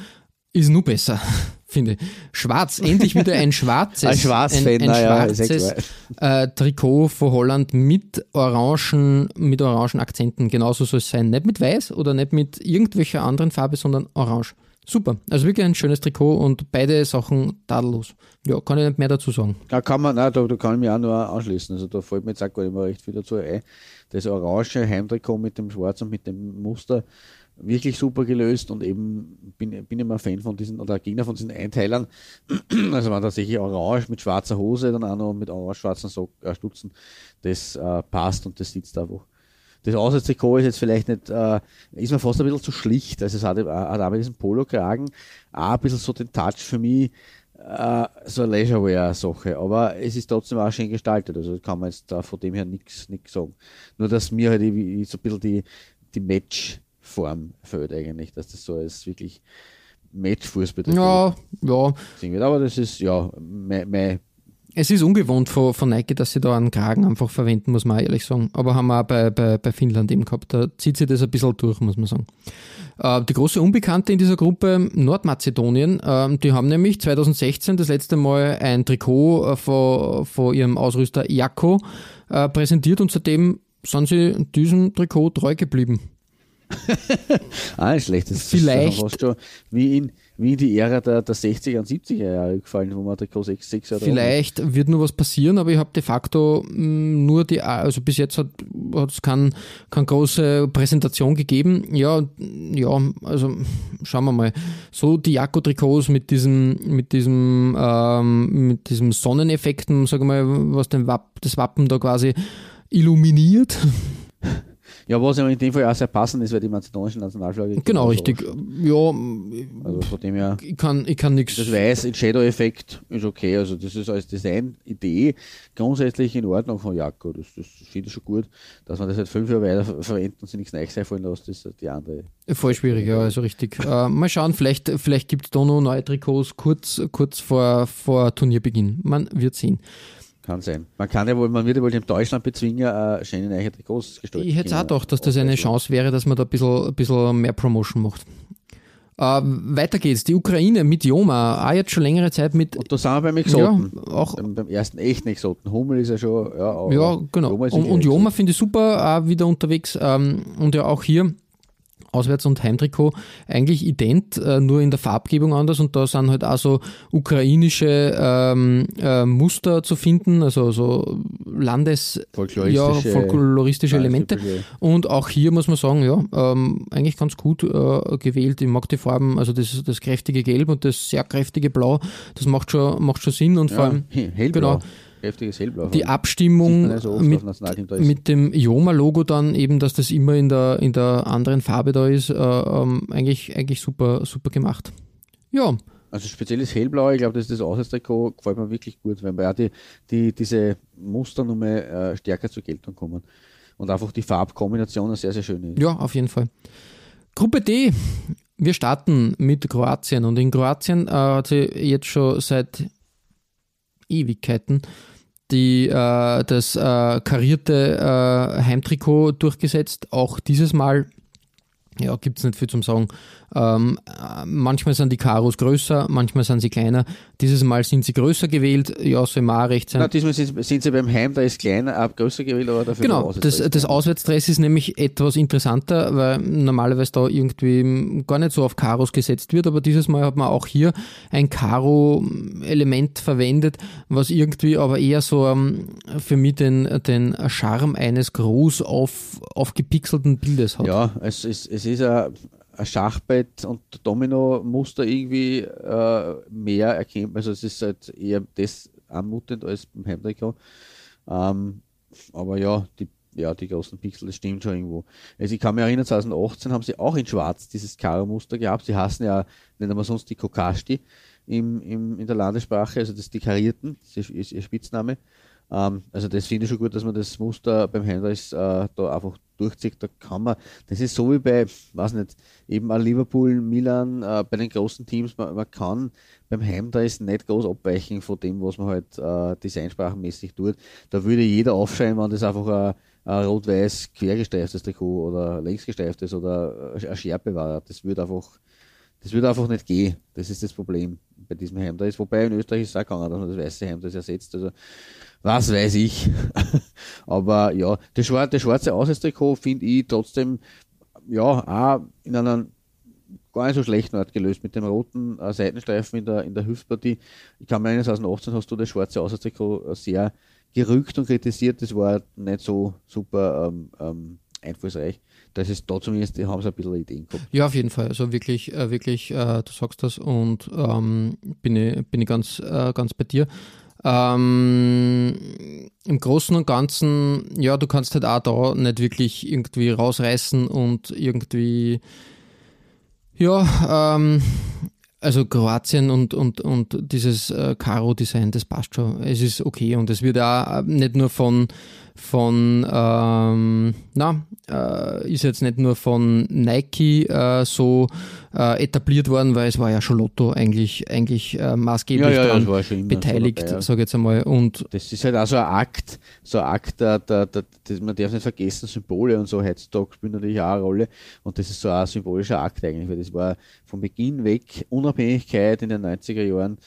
ist nur besser, finde ich. Schwarz, endlich wieder ein schwarzes, Ein Schwarzfan, ein, ein schwarzes äh, Trikot von Holland mit orangen, mit orangen Akzenten. Genauso soll es sein. Nicht mit weiß oder nicht mit irgendwelcher anderen Farbe, sondern orange. Super. Also wirklich ein schönes Trikot und beide Sachen tadellos. Ja, kann ich nicht mehr dazu sagen. Da kann man, nein, da, da kann ich mich auch nur anschließen. Also da fällt mir jetzt auch gar nicht mehr recht viel dazu ein. Das orange Heimtrikot mit dem Schwarz und mit dem Muster wirklich super gelöst und eben bin, bin immer Fan von diesen oder Gegner von diesen Einteilern. Also wenn tatsächlich orange mit schwarzer Hose, dann auch noch mit orange-schwarzen Sock, äh, Stutzen, das äh, passt und das sitzt einfach. Das Auswärtstrikot ist jetzt vielleicht nicht, äh, ist mir fast ein bisschen zu schlicht. Also es hat, äh, hat auch mit diesem Polo-Kragen auch ein bisschen so den Touch für mich, äh, so eine Leisurewear-Sache. Aber es ist trotzdem auch schön gestaltet. Also kann man jetzt da von dem her nichts sagen. Nur, dass mir halt so ein bisschen die, die Matchform fehlt eigentlich, dass das so als wirklich Match-Fußball Ja, ja. wird. Aber das ist, ja, mein, mein Es ist ungewohnt von, von Nike, dass sie da einen Kragen einfach verwenden, muss man ehrlich sagen. Aber haben wir auch bei, bei, bei Finnland eben gehabt. Da zieht sich das ein bisschen durch, muss man sagen. Äh, die große Unbekannte in dieser Gruppe, Nordmazedonien, äh, die haben nämlich 2016 das letzte Mal ein Trikot äh, von, von ihrem Ausrüster Jakko äh, präsentiert und seitdem sind sie diesem Trikot treu geblieben. Ah, nicht schlecht. Das Vielleicht- schon wie in, wie die Ära der, der 60er und 70er Jahre gefallen, wo man Trikot 6, 6 oder Vielleicht wird nur was passieren, aber ich habe de facto mh, nur die, also bis jetzt hat es keine kein große Präsentation gegeben. Ja, ja, also schauen wir mal. So die Jakko-Trikots mit diesem, mit diesem, ähm, mit diesem Sonneneffekten, sagen wir mal, was den Wapp, das Wappen da quasi illuminiert. Ja, was in dem Fall auch sehr passend ist, weil die mazedonische Nationalflagge. Genau, richtig. Ja, Also von dem her, ich kann, ich kann nichts. das Weiß in Shadow-Effekt ist okay. Also das ist als Design-Idee grundsätzlich in Ordnung von Jakko. Das, das finde ich schon gut, dass man das halt fünf Jahre weiter ver- verwenden und sich nichts Neues einfallen lässt, das ist die andere. Voll schwierig, ja, also richtig. Äh, mal schauen, vielleicht, vielleicht gibt es da noch neue Trikots kurz, kurz vor, vor Turnierbeginn. Man wird sehen. Kann sein. Man kann ja wohl, man wird ja wohl dem Deutschland bezwinger äh, schöne neue Trikots gestalten. Ich hätte auch können. gedacht, dass das eine Chance wäre, dass man da ein bisschen, ein bisschen mehr Promotion macht. Äh, weiter geht's. Die Ukraine mit Joma, auch jetzt schon längere Zeit mit. Und da sind wir beim Exoten. Ja, auch- beim, beim ersten echten Exoten. Hummel ist ja schon, ja, Ja, genau. Joma und und Joma finde ich super, auch wieder unterwegs. Ähm, und ja auch hier Auswärts- und Heimtrikot eigentlich ident, äh, nur in der Farbgebung anders und da sind halt auch so ukrainische ähm, äh, Muster zu finden, also so Landes, ja, Folkloristische- folkloristische Elemente. Und auch hier muss man sagen, ja, ähm, eigentlich ganz gut äh, gewählt. Ich mag die Farben, also das, das kräftige Gelb und das sehr kräftige Blau, das macht schon, macht schon Sinn und vor Ja, allem he- hellblau. genau. Kräftiges Hellblau. die Abstimmung man ja so oft auf mit, mit dem Ioma-Logo dann eben, dass das immer in der, in der anderen Farbe da ist, äh, ähm, eigentlich, eigentlich super, super gemacht. Ja, Also spezielles Hellblau, ich glaube, das ist das Auswärtstrikot, gefällt mir wirklich gut, weil ja die, die, diese Muster nochmal äh, stärker zur Geltung kommen. Und einfach die Farbkombination sehr, sehr schön ist. ja, auf jeden Fall. Gruppe D. Wir starten mit Kroatien und in Kroatien äh, hat sie jetzt schon seit Ewigkeiten die, äh, das äh, karierte äh, Heimtrikot durchgesetzt. Auch dieses Mal ja, gibt es nicht viel zum Sagen. Ähm, äh, manchmal sind die Karos größer, manchmal sind sie kleiner. Dieses Mal sind sie größer gewählt. Ja, soll mal recht sein. Na, diesmal sind, sind sie beim Heim, da ist kleiner, ab größer gewählt, aber dafür Genau, das, das. Auswärtsdress ist nämlich etwas interessanter, weil normalerweise da irgendwie gar nicht so auf Karos gesetzt wird, aber dieses Mal hat man auch hier ein Karo-Element verwendet, was irgendwie aber eher so ähm, für mich den, den Charme eines groß auf, aufgepixelten Bildes hat. Ja, es ist, es ist ein Schachbrett und Domino-Muster irgendwie äh, mehr erkennbar. Also es ist halt eher das anmutend als beim Heimtrikot. Ähm, aber ja, die, ja, die großen Pixel, das stimmt schon irgendwo. Also ich kann mich erinnern, 2018 haben sie auch in Schwarz dieses Karo-Muster gehabt. Sie hassen ja, nennen wir sonst die Kokashti im, im, in der Landessprache, also das die Karierten, das ist ihr Spitzname. Ähm, also das finde ich schon gut, dass man das Muster beim Heinrichs äh, da einfach durchzieht. Da kann man, das ist so wie bei, weiß nicht, eben auch Liverpool, Milan, äh, bei den großen Teams, man, man kann beim Heimdress nicht groß abweichen von dem, was man halt äh, designsprachenmäßig tut. Da würde jeder aufschreiben, wenn das einfach ein, ein rot-weiß quergesteiftes Trikot oder längsgesteiftes oder eine Schärpe war. Das würde einfach das würde einfach nicht gehen. Das ist das Problem bei diesem Heimdress. Wobei in Österreich ist es auch gegangen, dass man das weiße Heimdress ersetzt. Also, was weiß ich. Aber ja, das schwarze, das schwarze Auswärtstrikot finde ich trotzdem, ja, auch in einer gar nicht so schlechten Art gelöst mit dem roten äh, Seitenstreifen in der, in der Hüftpartie. Ich kann mir erinnern, 2018 hast du das schwarze Auswärtstrikot äh, sehr gerückt und kritisiert. Das war nicht so super ähm, ähm, einflussreich. Das ist da zumindest, die haben sie ein bisschen Ideen gehabt. Ja, auf jeden Fall. Also wirklich, äh, wirklich, äh, du sagst das und ähm, bin, ich, bin ich ganz, äh, ganz bei dir. Ähm, Im Großen und Ganzen, ja, du kannst halt auch da nicht wirklich irgendwie rausreißen und irgendwie, ja, ähm, also Kroatien und, und, und dieses äh, Karo-Design, das passt schon. Es ist okay und es wird auch nicht nur von, von ähm, na, äh, ist jetzt nicht nur von Nike äh, so äh, etabliert worden, weil es war ja schon Lotto eigentlich, eigentlich äh, maßgeblich Ja, ja, so beteiligt, dabei, ja. sage ich jetzt einmal. Und Das ist halt auch so ein Akt, so ein Akt, der, der, der, der, man darf nicht vergessen, Symbole und so heutzutage spielen natürlich auch eine Rolle und das ist so ein symbolischer Akt eigentlich, weil das war von Beginn weg Unabhängigkeit in den 90er Jahren,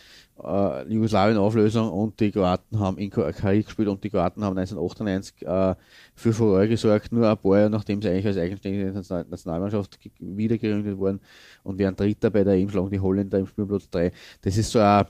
äh, Jugoslawien-Auflösung und die Kroaten haben in Krieg gespielt und die Kroaten haben 1998 äh, für Furore gesorgt, nur ein paar Jahre nachdem sie eigentlich als eigenständige National- Nationalmannschaft ge- wiedergegründet wurden und wären Dritter bei der schlagen die Holländer im Spielplatz 3. Das ist so eine,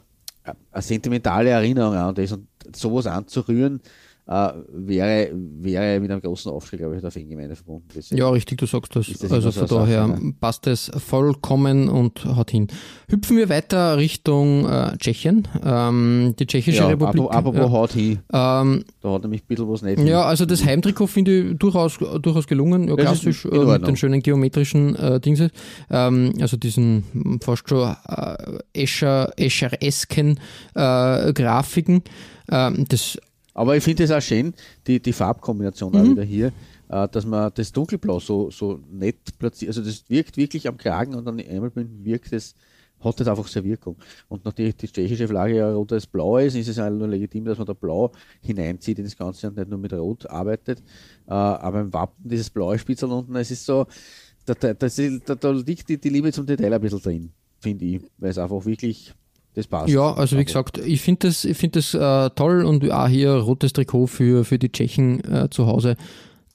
eine sentimentale Erinnerung an das und sowas anzurühren, äh, wäre, wäre mit einem großen Aufschrei, glaube ich, der Fangemeinde verbunden. Deswegen- ja, richtig, du sagst das. Das also so von eine daher Sache, ne? passt es vollkommen und hat hin. Hüpfen wir weiter Richtung äh, Tschechien, ähm, die Tschechische ja, Republik. apropos, apropos haut hin, ja. Ähm, da hat nämlich ein bisschen was nicht Ja, also das Heimtrikot finde ich durchaus, durchaus gelungen, ja, klassisch äh, mit den schönen geometrischen äh, Dingse. Ähm, also diesen hm, fast schon äh, Escher, Escher-esken äh, Grafiken. Ähm, das, Aber ich finde es auch schön, die, die Farbkombination auch Mhm. wieder hier, äh, dass man das Dunkelblau so, so nett platziert. Also das wirkt wirklich am Kragen und an den Ärmelbinden wirkt es, hat das einfach sehr Wirkung. Und nachdem die tschechische Flagge ja rot als blau ist, ist es ja nur legitim, dass man da blau hineinzieht in das Ganze und nicht nur mit Rot arbeitet. Äh, aber im Wappen dieses blaue Spitzel unten, es ist so, da, da, da, da liegt die, die Liebe zum Detail ein bisschen drin, finde ich, weil es einfach wirklich, das passt. ja, also wie gesagt, ich finde das, ich find das äh, toll und auch hier rotes Trikot für, für die Tschechen äh, zu Hause.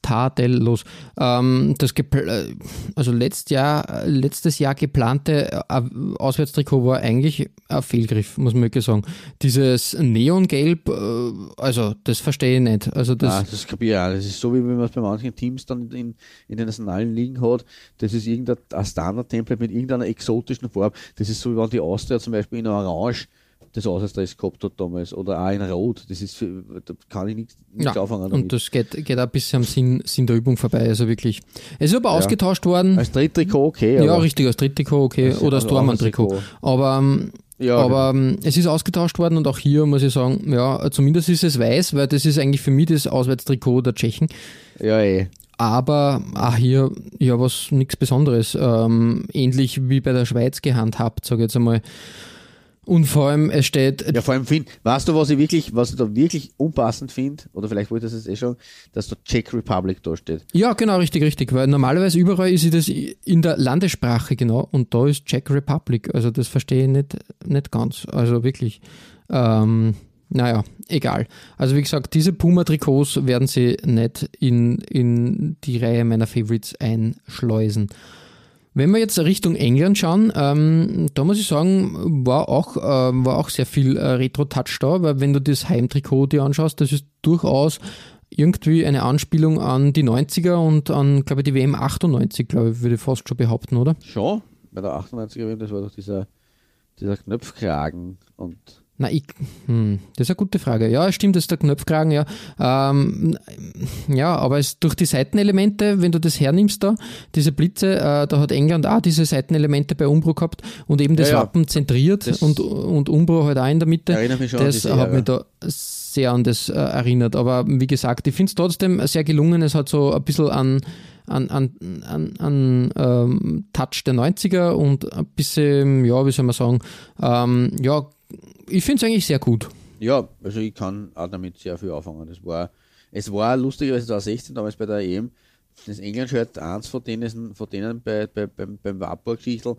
Tadellos. Ähm, das äh, also letztes Jahr, letztes Jahr geplante äh, Auswärtstrikot war eigentlich ein Fehlgriff, muss man wirklich sagen. Dieses Neongelb, äh, also das verstehe ich nicht. Also das, Das, das ich auch. Das ist so, wie wenn man es bei manchen Teams dann in, in den nationalen Ligen hat. Das ist irgendein ein Standard-Template mit irgendeiner exotischen Farbe. Das ist so, wie wenn die Austria zum Beispiel in Orange das Auswärtsdress gehabt hat damals. Oder auch in Rot. Das ist für, da kann ich nichts, Ja, anfangen damit. und das geht, geht auch ein bisschen am Sinn, Sinn der Übung vorbei, also wirklich. Es ist aber Ja. ausgetauscht worden. Als Dritttrikot okay, ja, richtig, als Dritttrikot, okay, oder als Tormann-Trikot. Trikot. Aber, ähm, Ja, aber ähm, es ist ausgetauscht worden und auch hier muss ich sagen, ja, zumindest ist es weiß, weil das ist eigentlich für mich das Auswärtstrikot der Tschechen. ja, eh. Aber auch hier, ja, was nichts Besonderes. Ähm, ähnlich wie bei der Schweiz gehandhabt, sage ich jetzt einmal. Und vor allem, es steht. Ja, vor allem find, weißt du, was ich wirklich, was ich da wirklich unpassend finde, oder vielleicht wollte ich das jetzt eh schon, dass da Czech Republic da steht. Ja, genau, richtig, richtig. Weil normalerweise überall ist das in der Landessprache, genau, und da ist Czech Republic. Also das verstehe ich nicht, nicht ganz. Also wirklich. Ähm, naja, egal. Also wie gesagt, diese Puma-Trikots werden sie nicht in, in die Reihe meiner Favorites einschleusen. Wenn wir jetzt Richtung England schauen, ähm, da muss ich sagen, war auch, äh, war auch sehr viel äh, Retro-Touch da, weil wenn du das Heimtrikot dir anschaust, das ist durchaus irgendwie eine Anspielung an die 90er und an, glaube ich, die WM 98, glaube ich, würde ich fast schon behaupten, oder? Schon, bei der 98er WM, das war doch dieser, dieser Knöpfkragen und na, ich, hm, das ist eine gute Frage. Ja, stimmt, das ist der Knopfkragen, ja. Ähm, ja, aber es, durch die Seitenelemente, wenn du das hernimmst da, diese Blitze, äh, da hat England auch diese Seitenelemente bei Umbro gehabt und eben das ja, ja. Wappen zentriert das und, und Umbro halt auch in der Mitte. Mich schon das hat mich da sehr an das äh, erinnert. Aber wie gesagt, ich finde es trotzdem sehr gelungen. Es hat so ein bisschen an an, an, an, an ähm, Touch der 90er und ein bisschen, ja, wie soll man sagen, ähm, ja, ich finde es eigentlich sehr gut. Ja, also ich kann auch damit sehr viel anfangen. Das war, es war lustigerweise 2016 damals bei der EM, das England-Shirt eins von denen, von denen bei, bei, beim, beim Warburg-Schichtel,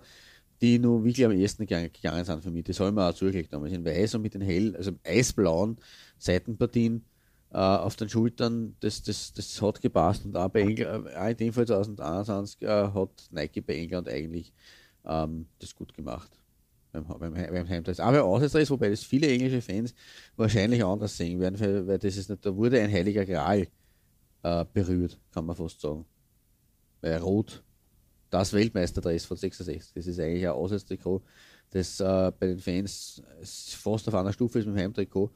die nur wirklich am ersten gegangen, gegangen sind für mich. Das habe ich mir auch zugelegt damals. In weiß und mit den hell, also eisblauen Seitenpartien äh, auf den Schultern, das, das, das hat gepasst. Und auch, bei England, auch in dem Fall 2021 äh, hat Nike bei England eigentlich ähm, das gut gemacht beim, beim, beim Heimdress. Aber Auswärtsdress, wobei das viele englische Fans wahrscheinlich anders sehen werden, weil, weil das ist nicht, da wurde ein heiliger Gral äh, berührt, kann man fast sagen. Weil Rot, das Weltmeisterdress von 66, das ist eigentlich ein Auswärtstrikot, das äh, bei den Fans fast auf einer Stufe ist mit dem Heimtrikot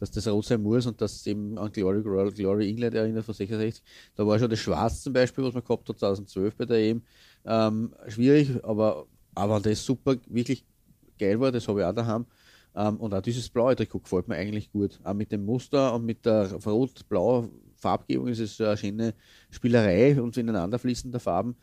dass das rot sein muss und dass eben an Glory, Royal Glory England erinnert von 66. Da war schon das Schwarz zum Beispiel, was man gehabt hat 2012 bei der EM, ähm, schwierig, aber, aber das super, wirklich geil war, das habe ich auch daheim. Ähm, und auch dieses blaue Trikot gefällt mir eigentlich gut. Auch mit dem Muster und mit der rot-blauen Farbgebung ist es eine schöne Spielerei und ineinander fließender Farben.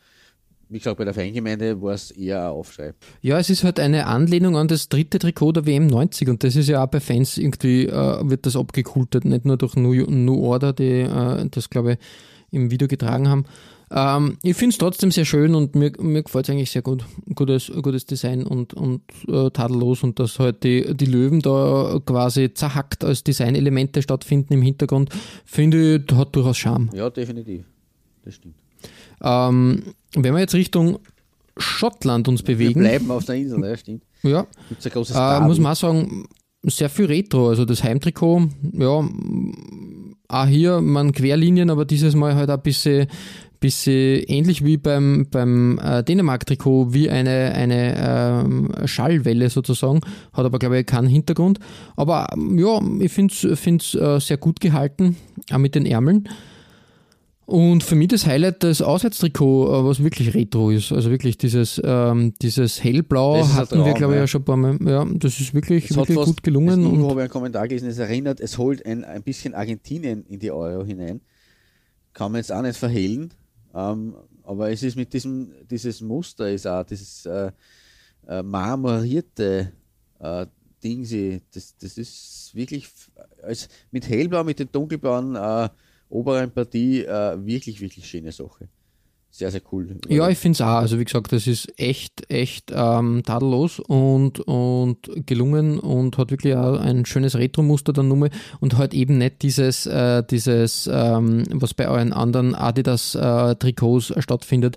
Wie gesagt, bei der Fangemeinde war es eher ein Aufschrei. Ja, es ist halt eine Anlehnung an das dritte Trikot der WM 90 und das ist ja auch bei Fans irgendwie, äh, wird das abgekultet, nicht nur durch New, New Order, die äh, das, glaube ich, im Video getragen haben, ähm, ich finde es trotzdem sehr schön und mir, mir gefällt es eigentlich sehr gut. Gutes, gutes Design und, und äh, tadellos und dass halt die, die Löwen da quasi zerhackt als Designelemente stattfinden im Hintergrund, finde ich, hat durchaus Charme. Ja, definitiv. Das stimmt. Ähm, wenn wir jetzt Richtung Schottland uns bewegen. Wir bleiben auf der Insel, ja, stimmt. Ja. Gibt's ein großes äh, muss man auch sagen, sehr viel Retro. Also das Heimtrikot, ja, auch hier man Querlinien, aber dieses Mal halt ein bisschen bisschen ähnlich wie beim, beim äh, Dänemark-Trikot, wie eine, eine ähm, Schallwelle sozusagen, hat aber glaube ich keinen Hintergrund. Aber ähm, ja, ich finde es äh, sehr gut gehalten, auch mit den Ärmeln. Und für mich das Highlight das Auswärtstrikot, äh, was wirklich retro ist. Also wirklich dieses, ähm, dieses hellblau hatten Traum, wir, glaube ich, ja. ja schon ein paar Mal. Ja, das ist wirklich, wirklich fast, gut gelungen. Ich habe einen Kommentar gelesen, es erinnert, es holt ein, ein bisschen Argentinien in die Euro hinein. Kann man jetzt auch nicht verhehlen. Ähm, aber es ist mit diesem, dieses Muster ist auch dieses äh, äh, marmorierte äh, Ding, das, das ist wirklich als, mit hellblau, mit den dunkelblauen äh, oberen Partie äh, wirklich, wirklich schöne Sache sehr, sehr cool. Ja, ich finde es auch. Also wie gesagt, das ist echt, echt ähm, tadellos und, und gelungen und hat wirklich auch ein schönes Retro-Muster dann nur und halt eben nicht dieses, äh, dieses ähm, was bei euren anderen Adidas-Trikots äh, stattfindet,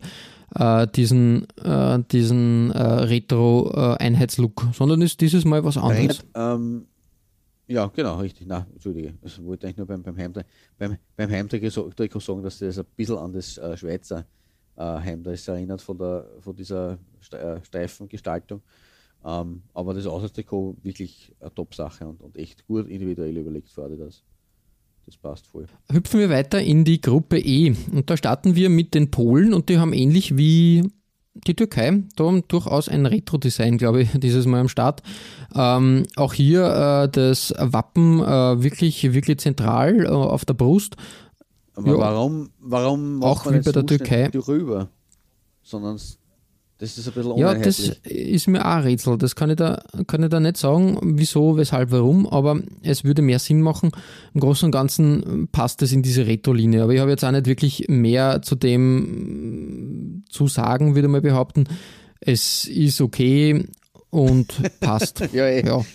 äh, diesen, äh, diesen äh, Retro-Einheitslook, sondern ist dieses Mal was anderes. Ähm, ja, genau, richtig. Na, Entschuldige, das wollte ich nur beim, beim Heimtrikot beim, beim Heimtrikot sagen, dass das ein bisschen an das äh, Schweizer äh, Heimdress erinnert von, der, von dieser äh, steifen Gestaltung. Ähm, aber das Auswärtstrikot wirklich eine Top-Sache und, und echt gut individuell überlegt für das. Das passt voll. Hüpfen wir weiter in die Gruppe E. Und da starten wir mit den Polen und die haben ähnlich wie die Türkei, da durchaus ein Retro-Design, glaube ich, dieses Mal am Start. Ähm, auch hier äh, das Wappen äh, wirklich, wirklich zentral äh, auf der Brust. Aber ja, warum, warum auch wie bei der Türkei rüber? Sondern Das ist ein bisschen Ja, das ist mir auch ein Rätsel. Das kann ich, da, kann ich da nicht sagen, wieso, weshalb, warum, aber es würde mehr Sinn machen. Im Großen und Ganzen passt es in diese Retro-Linie. Aber ich habe jetzt auch nicht wirklich mehr zu dem zu sagen, würde ich mal behaupten. Es ist okay und passt. Ja, eh. ja.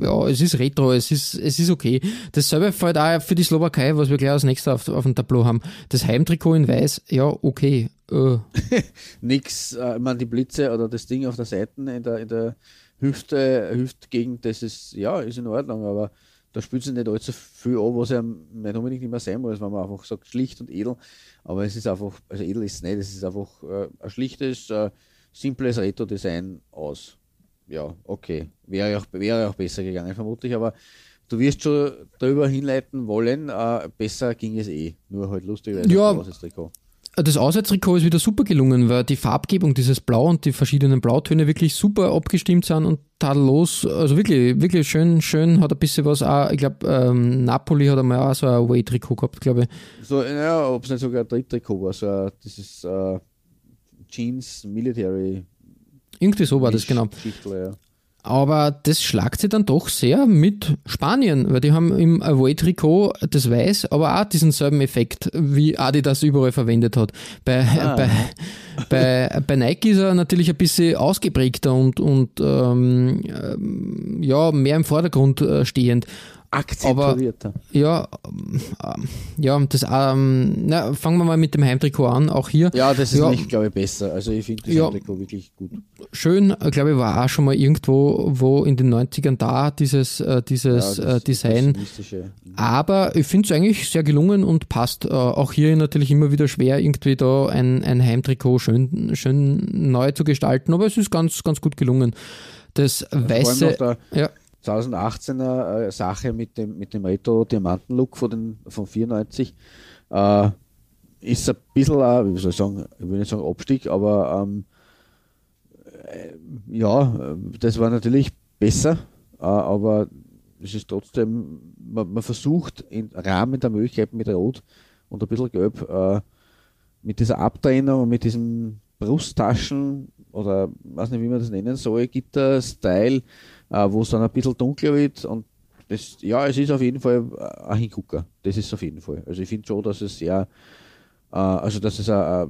Ja, es ist Retro, es ist, es ist okay. Dasselbe fällt auch für die Slowakei, was wir gleich als nächstes auf, auf dem Tableau haben. Das Heimtrikot in Weiß, ja, okay. Äh, Nix, äh, ich meine, die Blitze oder das Ding auf der Seite in der, in der Hüfte, Hüftgegend, das ist, ja, ist in Ordnung, aber da spielt sich nicht allzu viel an, was ja nicht unbedingt immer sein muss, wenn man einfach sagt, schlicht und edel. Aber es ist einfach, also edel ist es nicht, es ist einfach äh, ein schlichtes, äh, simples Retro-Design aus. Ja, okay. Wäre auch, wäre auch besser gegangen, vermutlich, aber du wirst schon darüber hinleiten wollen, äh, besser ging es eh. Nur halt lustigerweise Ja. das Trikot. Das Auswärtstrikot ist wieder super gelungen, weil die Farbgebung, dieses Blau und die verschiedenen Blautöne wirklich super abgestimmt sind und tadellos. Also wirklich, wirklich schön, schön. Hat ein bisschen was auch, ich glaube, ähm, Napoli hat einmal auch so ein Away-Trikot gehabt, glaube ich. So, ja, ob es nicht sogar ein Dritttrikot war, so ein, dieses äh, Jeans Military Irgendwie so war das, genau. Ja. Aber das schlagt sie dann doch sehr mit Spanien, weil die haben im Away-Trikot das Weiß, aber auch diesen selben Effekt, wie Adi das überall verwendet hat. Bei, Ah. bei, bei, bei Nike ist er natürlich ein bisschen ausgeprägter und, und ähm, ähm, ja, mehr im Vordergrund äh, stehend. Akzentuierter. Ja, ähm, ja, das, ähm, na, fangen wir mal mit dem Heimtrikot an, auch hier. Ja, das ist Ja. nicht, glaube ich, besser. Also ich finde das Ja. Trikot wirklich gut. Schön, äh, glaube ich, war auch schon mal irgendwo, wo in den 90ern da dieses, äh, dieses ja, äh, Design. Das. Aber ich finde es eigentlich sehr gelungen und passt. Äh, auch hier natürlich immer wieder schwer, irgendwie da ein, ein Heimtrikot schön, schön neu zu gestalten, aber es ist ganz, ganz gut gelungen. Das weiße, ja, 2018er äh, Sache mit dem, mit dem Retro-Diamanten-Look von, von 94 äh, ist ein bisschen, äh, wie soll ich sagen, ich will nicht sagen Abstieg, aber ähm, äh, ja, das war natürlich besser, äh, aber es ist trotzdem, man, man versucht im Rahmen der Möglichkeiten mit Rot und ein bisschen Gelb äh, mit dieser Abtrennung und mit diesen Brusttaschen oder weiß nicht, wie man das nennen soll, Gitter-Style, wo es dann ein bisschen dunkler wird und das, ja, es ist auf jeden Fall äh, ein Hingucker. Das ist auf jeden Fall. Also ich finde schon, dass es sehr, äh, also dass es äh,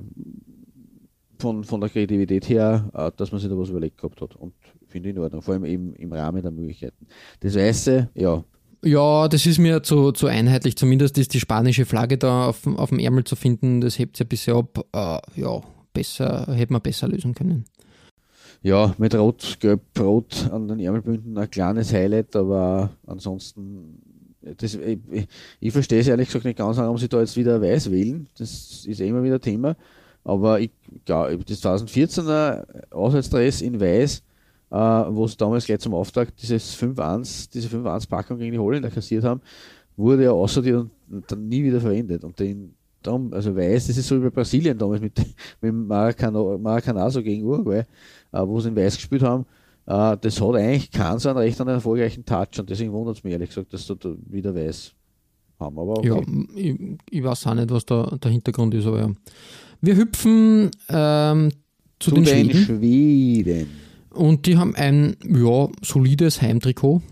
von, von der Kreativität her, äh, dass man sich da was überlegt gehabt hat und finde ich in Ordnung, vor allem eben im Rahmen der Möglichkeiten. Das Weiße, ja, ja, das ist mir zu, zu einheitlich. Zumindest ist die spanische Flagge da auf, auf dem Ärmel zu finden. Das hebt sich ein bisschen ab. Äh, ja, besser, hätte man besser lösen können. Ja, mit Rot, Gelb, Rot an den Ärmelbünden ein kleines Highlight, aber ansonsten, das, ich, ich, verstehe es ehrlich gesagt nicht ganz, warum sie da jetzt wieder weiß wählen. Das ist eh immer wieder Thema. Aber ich glaube, das 2014er Auswärtsdress in Weiß, äh, wo sie damals gleich zum Auftakt dieses 5-1, diese 5-1-Packung gegen die Holländer kassiert haben, wurde ja außerdem und dann nie wieder verwendet. Und den, darum, also Weiß, das ist so wie bei Brasilien damals mit, mit Maracana, Maracanazo gegen Uruguay, wo sie in Weiß gespielt haben, äh, das hat eigentlich keinen so einen recht einen erfolgreichen Touch und deswegen wundert es mich ehrlich gesagt, dass sie da wieder Weiß haben. Aber okay. Ja, ich, ich weiß auch nicht, was da der Hintergrund ist, aber ja. Wir hüpfen ähm, zu, zu den, den Schweden. Schweden. Und die haben ein ja, solides Heimtrikot,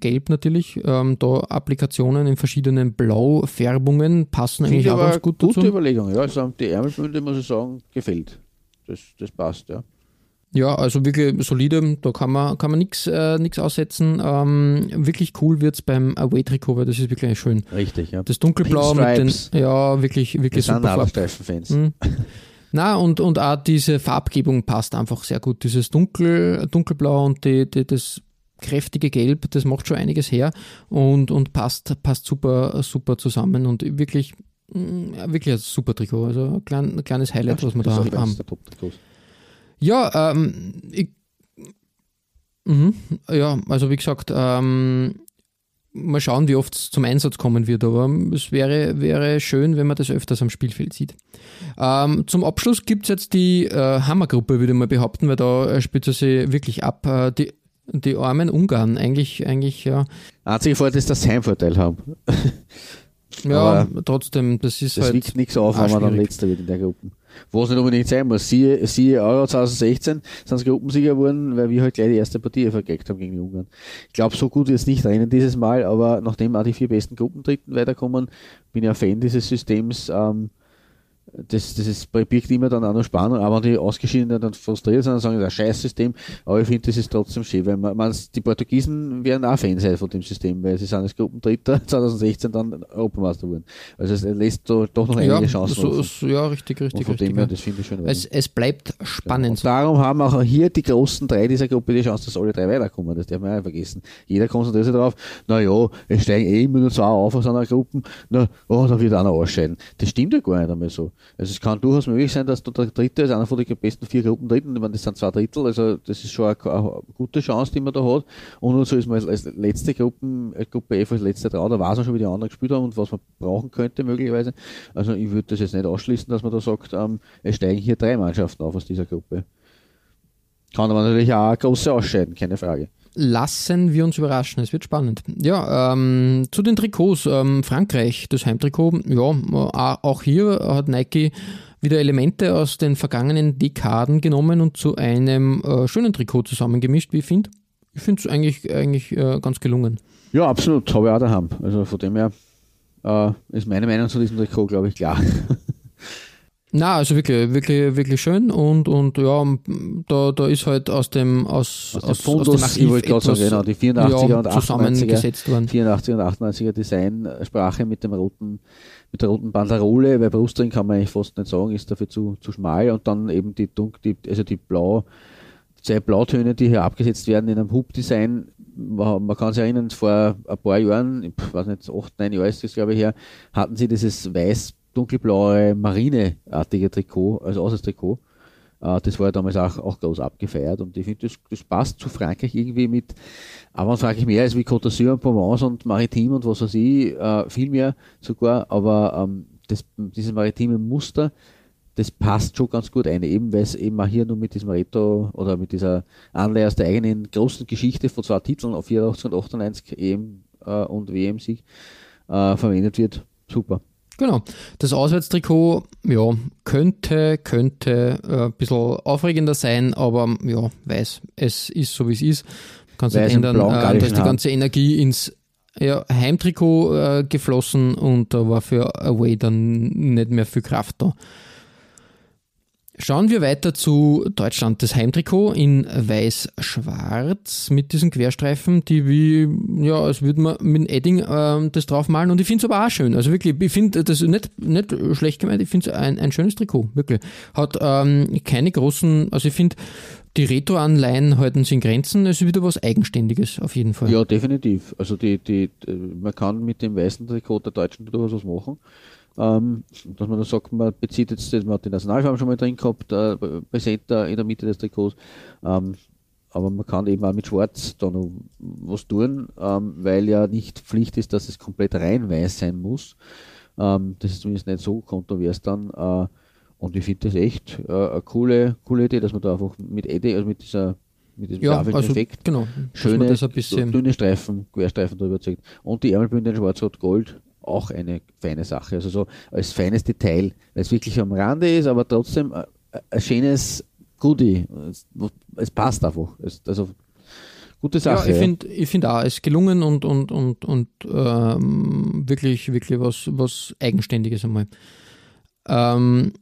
gelb natürlich. Ähm, da Applikationen in verschiedenen Blaufärbungen passen Finde eigentlich ich auch ganz gut gute dazu. Überlegung. Ja, also die Ärmelbünde, muss ich sagen, gefällt. Das, das passt, ja. Ja, also wirklich solide, da kann man, kann man nichts äh, nix aussetzen. Ähm, wirklich cool wird's beim Away-Trikot, weil das ist wirklich schön. Richtig, ja. Das Dunkelblau mit den, ja, wirklich, Wir wirklich sind super. Nadelstreifen-Fans. Mhm. Na, und, und auch diese Farbgebung passt einfach sehr gut. Dieses Dunkel, Dunkelblau und die, die, das kräftige Gelb, das macht schon einiges her und, und passt, passt super, super zusammen und wirklich, mm, wirklich ein super Trikot. Also ein, klein, ein kleines Highlight, was wir Das da ist auch eines haben. Ja, ähm, ich, mhm, ja, also wie gesagt, ähm, mal schauen, wie oft es zum Einsatz kommen wird, aber es wäre, wäre schön, wenn man das öfters am Spielfeld sieht. Ähm, zum Abschluss gibt es jetzt die äh, Hammergruppe, würde ich mal behaupten, weil da äh, spielt er sie wirklich ab. Äh, die, die armen Ungarn, eigentlich, eigentlich, ja. Einziger Vorteil ist, dass sie Heimvorteil haben. Ja, Aber trotzdem, das ist Das halt. wiegt nichts auf, wenn man dann letzter wird in der Gruppe. Was nicht unbedingt sein muss. Siehe, siehe Euro 2016 sind sie Gruppensieger geworden, weil wir halt gleich die erste Partie vergeigt haben gegen die Ungarn. Ich glaube, so gut es nicht rennen dieses Mal, aber nachdem auch die vier besten Gruppendritten weiterkommen, bin ich ein Fan dieses Systems. Ähm, das, das ist, birgt immer dann auch noch Spannung, aber wenn die Ausgeschiedenen dann frustriert sind und sagen, das ist ein Scheißsystem, aber ich finde, das ist trotzdem schön, weil man, man, die Portugiesen werden auch Fans sein von dem System, weil sie sind als Gruppendritter 2016 dann Europameister geworden. Also es lässt doch noch einige ja, Chancen so, so, ja, richtig, richtig, von richtig. dem her, ja. das finde ich schon. Es, es bleibt spannend. und darum haben auch hier die großen drei dieser Gruppe die Chance, dass alle drei weiterkommen. Das darf man nicht vergessen. Jeder konzentriert sich darauf, na ja, es steigen eh immer nur zwei auf aus einer Gruppe, na, oh, da wird einer ausscheiden. Das stimmt ja gar nicht einmal so. Also es kann durchaus möglich sein, dass du der Dritte ist, einer von den besten vier Gruppen Dritten, ich meine, das sind zwei Drittel, also das ist schon eine, eine gute Chance, die man da hat. Und so ist man als, als letzte Gruppen, äh, Gruppe F als letzte dran, da weiß man schon, wie die anderen gespielt haben und was man brauchen könnte möglicherweise. Also ich würde das jetzt nicht ausschließen, dass man da sagt, ähm, es steigen hier drei Mannschaften auf aus dieser Gruppe. Kann aber natürlich auch große ausscheiden, keine Frage. Lassen wir uns überraschen, es wird spannend. Ja, ähm, zu den Trikots. Ähm, Frankreich, das Heimtrikot, ja, äh, auch hier hat Nike wieder Elemente aus den vergangenen Dekaden genommen und zu einem äh, schönen Trikot zusammengemischt, wie ich finde. Ich finde es eigentlich, eigentlich äh, ganz gelungen. Ja, absolut, habe ich auch daheim. Also von dem her äh, ist meine Meinung zu diesem Trikot, glaube ich, klar. Na, also wirklich, wirklich, wirklich schön und, und ja, da, da ist halt aus dem, aus, Aus dem Fundus, ich wollte gerade sagen, genau, die 84er ja, und 98er, zusammengesetzt worden. 84er und 98er Designsprache mit dem roten, mit der roten Banderole, weil Brustring kann man eigentlich fast nicht sagen, ist dafür zu, zu schmal und dann eben die dunkel, die, also die blau, zwei Blautöne, die hier abgesetzt werden in einem Hub-Design. Man, man kann sich erinnern, vor ein paar Jahren, ich weiß nicht, acht, neun Jahre ist das glaube ich her, hatten sie dieses weiß dunkelblaue Marineartige Trikot, also Auslandstrikot. Äh, das war ja damals auch, auch groß abgefeiert und ich finde, das, das passt zu Frankreich irgendwie mit, aber Frankreich mehr als wie Côte d'Azur und Provence und Maritim und was weiß ich, äh, viel mehr sogar, aber ähm, das, dieses maritime Muster, das passt schon ganz gut ein, eben weil es eben auch hier nur mit diesem Retro oder mit dieser Anleihe aus der eigenen großen Geschichte von zwei Titeln auf 84 und 98 EM äh, und WM-Sieg äh, verwendet wird. Super. Genau. Das Auswärtstrikot, ja, könnte, könnte äh, ein bisschen aufregender sein, aber ja, weiß, es ist so wie es ist. Kann sich Weiß nicht ändern. blauen Äh, da ist die Haar. ganze Energie ins ja, Heimtrikot äh, geflossen und da war für Away dann nicht mehr viel Kraft da. Schauen wir weiter zu Deutschland. Das Heimtrikot in weiß-schwarz mit diesen Querstreifen, die wie, ja, als würde man mit Edding ähm, das draufmalen. Und ich finde es aber auch schön. Also wirklich, ich finde das nicht, nicht schlecht gemeint. Ich finde es ein, ein schönes Trikot, wirklich. Hat ähm, keine großen, also ich finde, die Retro-Anleihen halten sich in Grenzen. Es ist wieder was Eigenständiges, auf jeden Fall. Ja, definitiv. Also die, die, man kann mit dem weißen Trikot der Deutschen durchaus was machen. Ähm, dass man da sagt, man bezieht jetzt, man hat die Nationalfarben schon mal drin gehabt, äh, Präsenter in der Mitte des Trikots. Ähm, aber man kann eben auch mit Schwarz da noch was tun, ähm, weil ja nicht Pflicht ist, dass es komplett rein weiß sein muss. Ähm, das ist zumindest nicht so kontrovers dann. Äh, und ich finde das echt äh, eine coole, coole Idee, dass man da einfach mit Eddie, also mit dieser mit diesem ja grafischen also Effekt genau. schöne, das ein bisschen, dünne Streifen, Querstreifen drüber zeigt. Und die Ärmelbünde in Schwarz-Rot-Gold, auch eine feine Sache. Also so als feines Detail, weil es wirklich am Rande ist, aber trotzdem ein, ein schönes Goodie. Es, es passt einfach. Es, also gute Sache. Ja, ich finde ich find auch, es ist gelungen und, und, und, und ähm, wirklich, wirklich was, was Eigenständiges einmal. Ähm,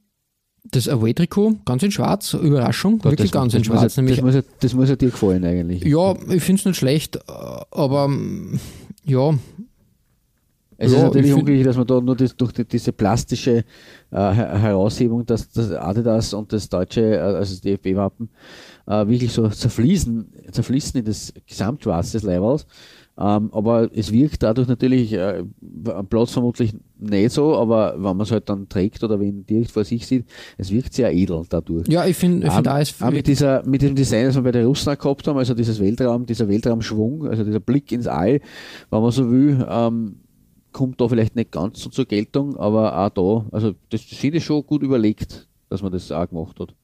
das Away-Trikot, ganz in schwarz, Überraschung, Gott, wirklich das, ganz das in schwarz. Muss das, muss ja, das muss ja dir gefallen eigentlich. ja, ich finde es nicht schlecht, äh, aber ja, Es Ja, ist natürlich unglücklich, dass man da nur das, durch die, diese plastische äh, Her- Heraushebung, dass das Adidas und das deutsche, äh, also das DFB-Wappen, äh, wirklich so zerfließen, zerfließen in das Gesamtschwarz des Leibers. Ähm, aber es wirkt dadurch natürlich äh, am Platz vermutlich nicht so, aber wenn man es halt dann trägt oder wen direkt vor sich sieht, es wirkt sehr edel dadurch. ja, ich finde ich find Ähm, auch, es auch mit, dieser, mit diesem Design, das wir bei den Russen gehabt haben, also dieses Weltraum, dieser Weltraumschwung, also dieser Blick ins All, wenn man so will, ähm, kommt da vielleicht nicht ganz so zur Geltung, aber auch da, also das finde ich schon gut überlegt, dass man das auch gemacht hat.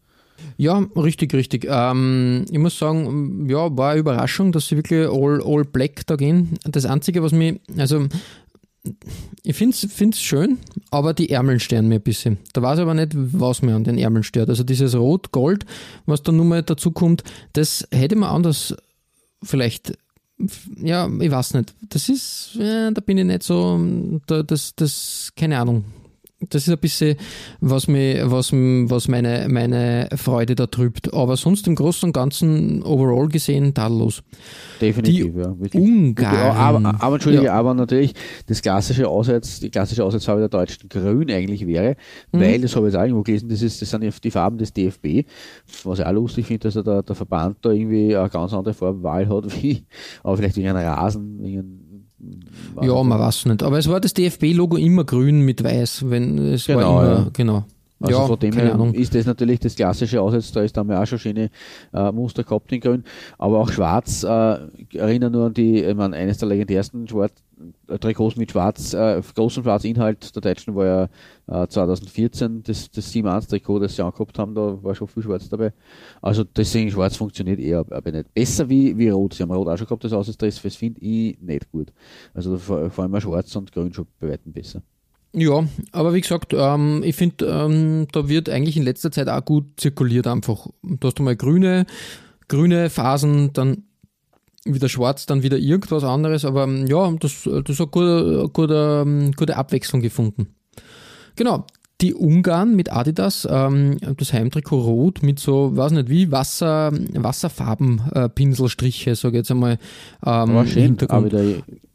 Ja, richtig, richtig. Ähm, ich muss sagen, ja, war eine Überraschung, dass sie wirklich all, all black da gehen. Das Einzige, was mich, also ich finde es schön, aber die Ärmeln stören mir ein bisschen. Da weiß ich aber nicht, was mir an den Ärmeln stört. Also dieses Rot-Gold, was da nun mal dazu kommt, das hätte man anders vielleicht ja, ich weiß nicht. Das ist, ja, da bin ich nicht so, da, das, das, keine Ahnung das ist ein bisschen, was, mich, was, was meine, meine Freude da trübt. Aber sonst im Großen und Ganzen overall gesehen tadellos. Definitiv, die ja. Wirklich. Ungarn. Aber, aber, Entschuldige, ja. aber natürlich das klassische Aussatz, die klassische Aussatzfarbe der Deutschen grün eigentlich wäre, mhm. weil, das habe ich jetzt auch irgendwo gelesen, das, ist, das sind die Farben des DFB, was ich auch lustig finde, dass der, der Verband da irgendwie eine ganz andere Farbwahl hat, wie, aber vielleicht wegen einem Rasen, wegen ja, man weiß nicht. Aber es war das DFB-Logo immer grün mit weiß, wenn es genau, war immer, ja. genau. Also ja, von dem her Ahnung. ist das natürlich das klassische Aussatz, da ist da haben wir auch schon schöne äh, Muster gehabt in Grün, aber auch schwarz äh, erinnern nur an die, ich meine, eines der legendärsten Schwarz, äh, Trikots mit schwarz, äh, großem Schwarzinhalt der Deutschen war ja äh, 2014 das, das 7-1-Trikot, das sie angehabt haben, da war schon viel schwarz dabei. Also deswegen schwarz funktioniert eher aber nicht. Besser wie, wie rot. Sie haben rot auch schon gehabt, das Aussatzstress, das finde ich nicht gut. Also vor, vor allem schwarz und grün schon bei weitem besser. Ja, aber wie gesagt, ähm, ich finde, ähm, da wird eigentlich in letzter Zeit auch gut zirkuliert einfach. Du hast mal grüne, grüne Phasen, dann wieder schwarz, dann wieder irgendwas anderes, aber ähm, ja, das, das hat gute, gute, ähm, gute Abwechslung gefunden. Genau, die Ungarn mit Adidas, ähm, das Heimtrikot rot mit so, weiß nicht wie, Wasser, Wasserfarben, äh, Pinselstriche, sage ich jetzt einmal. Ähm, aber schön. Aber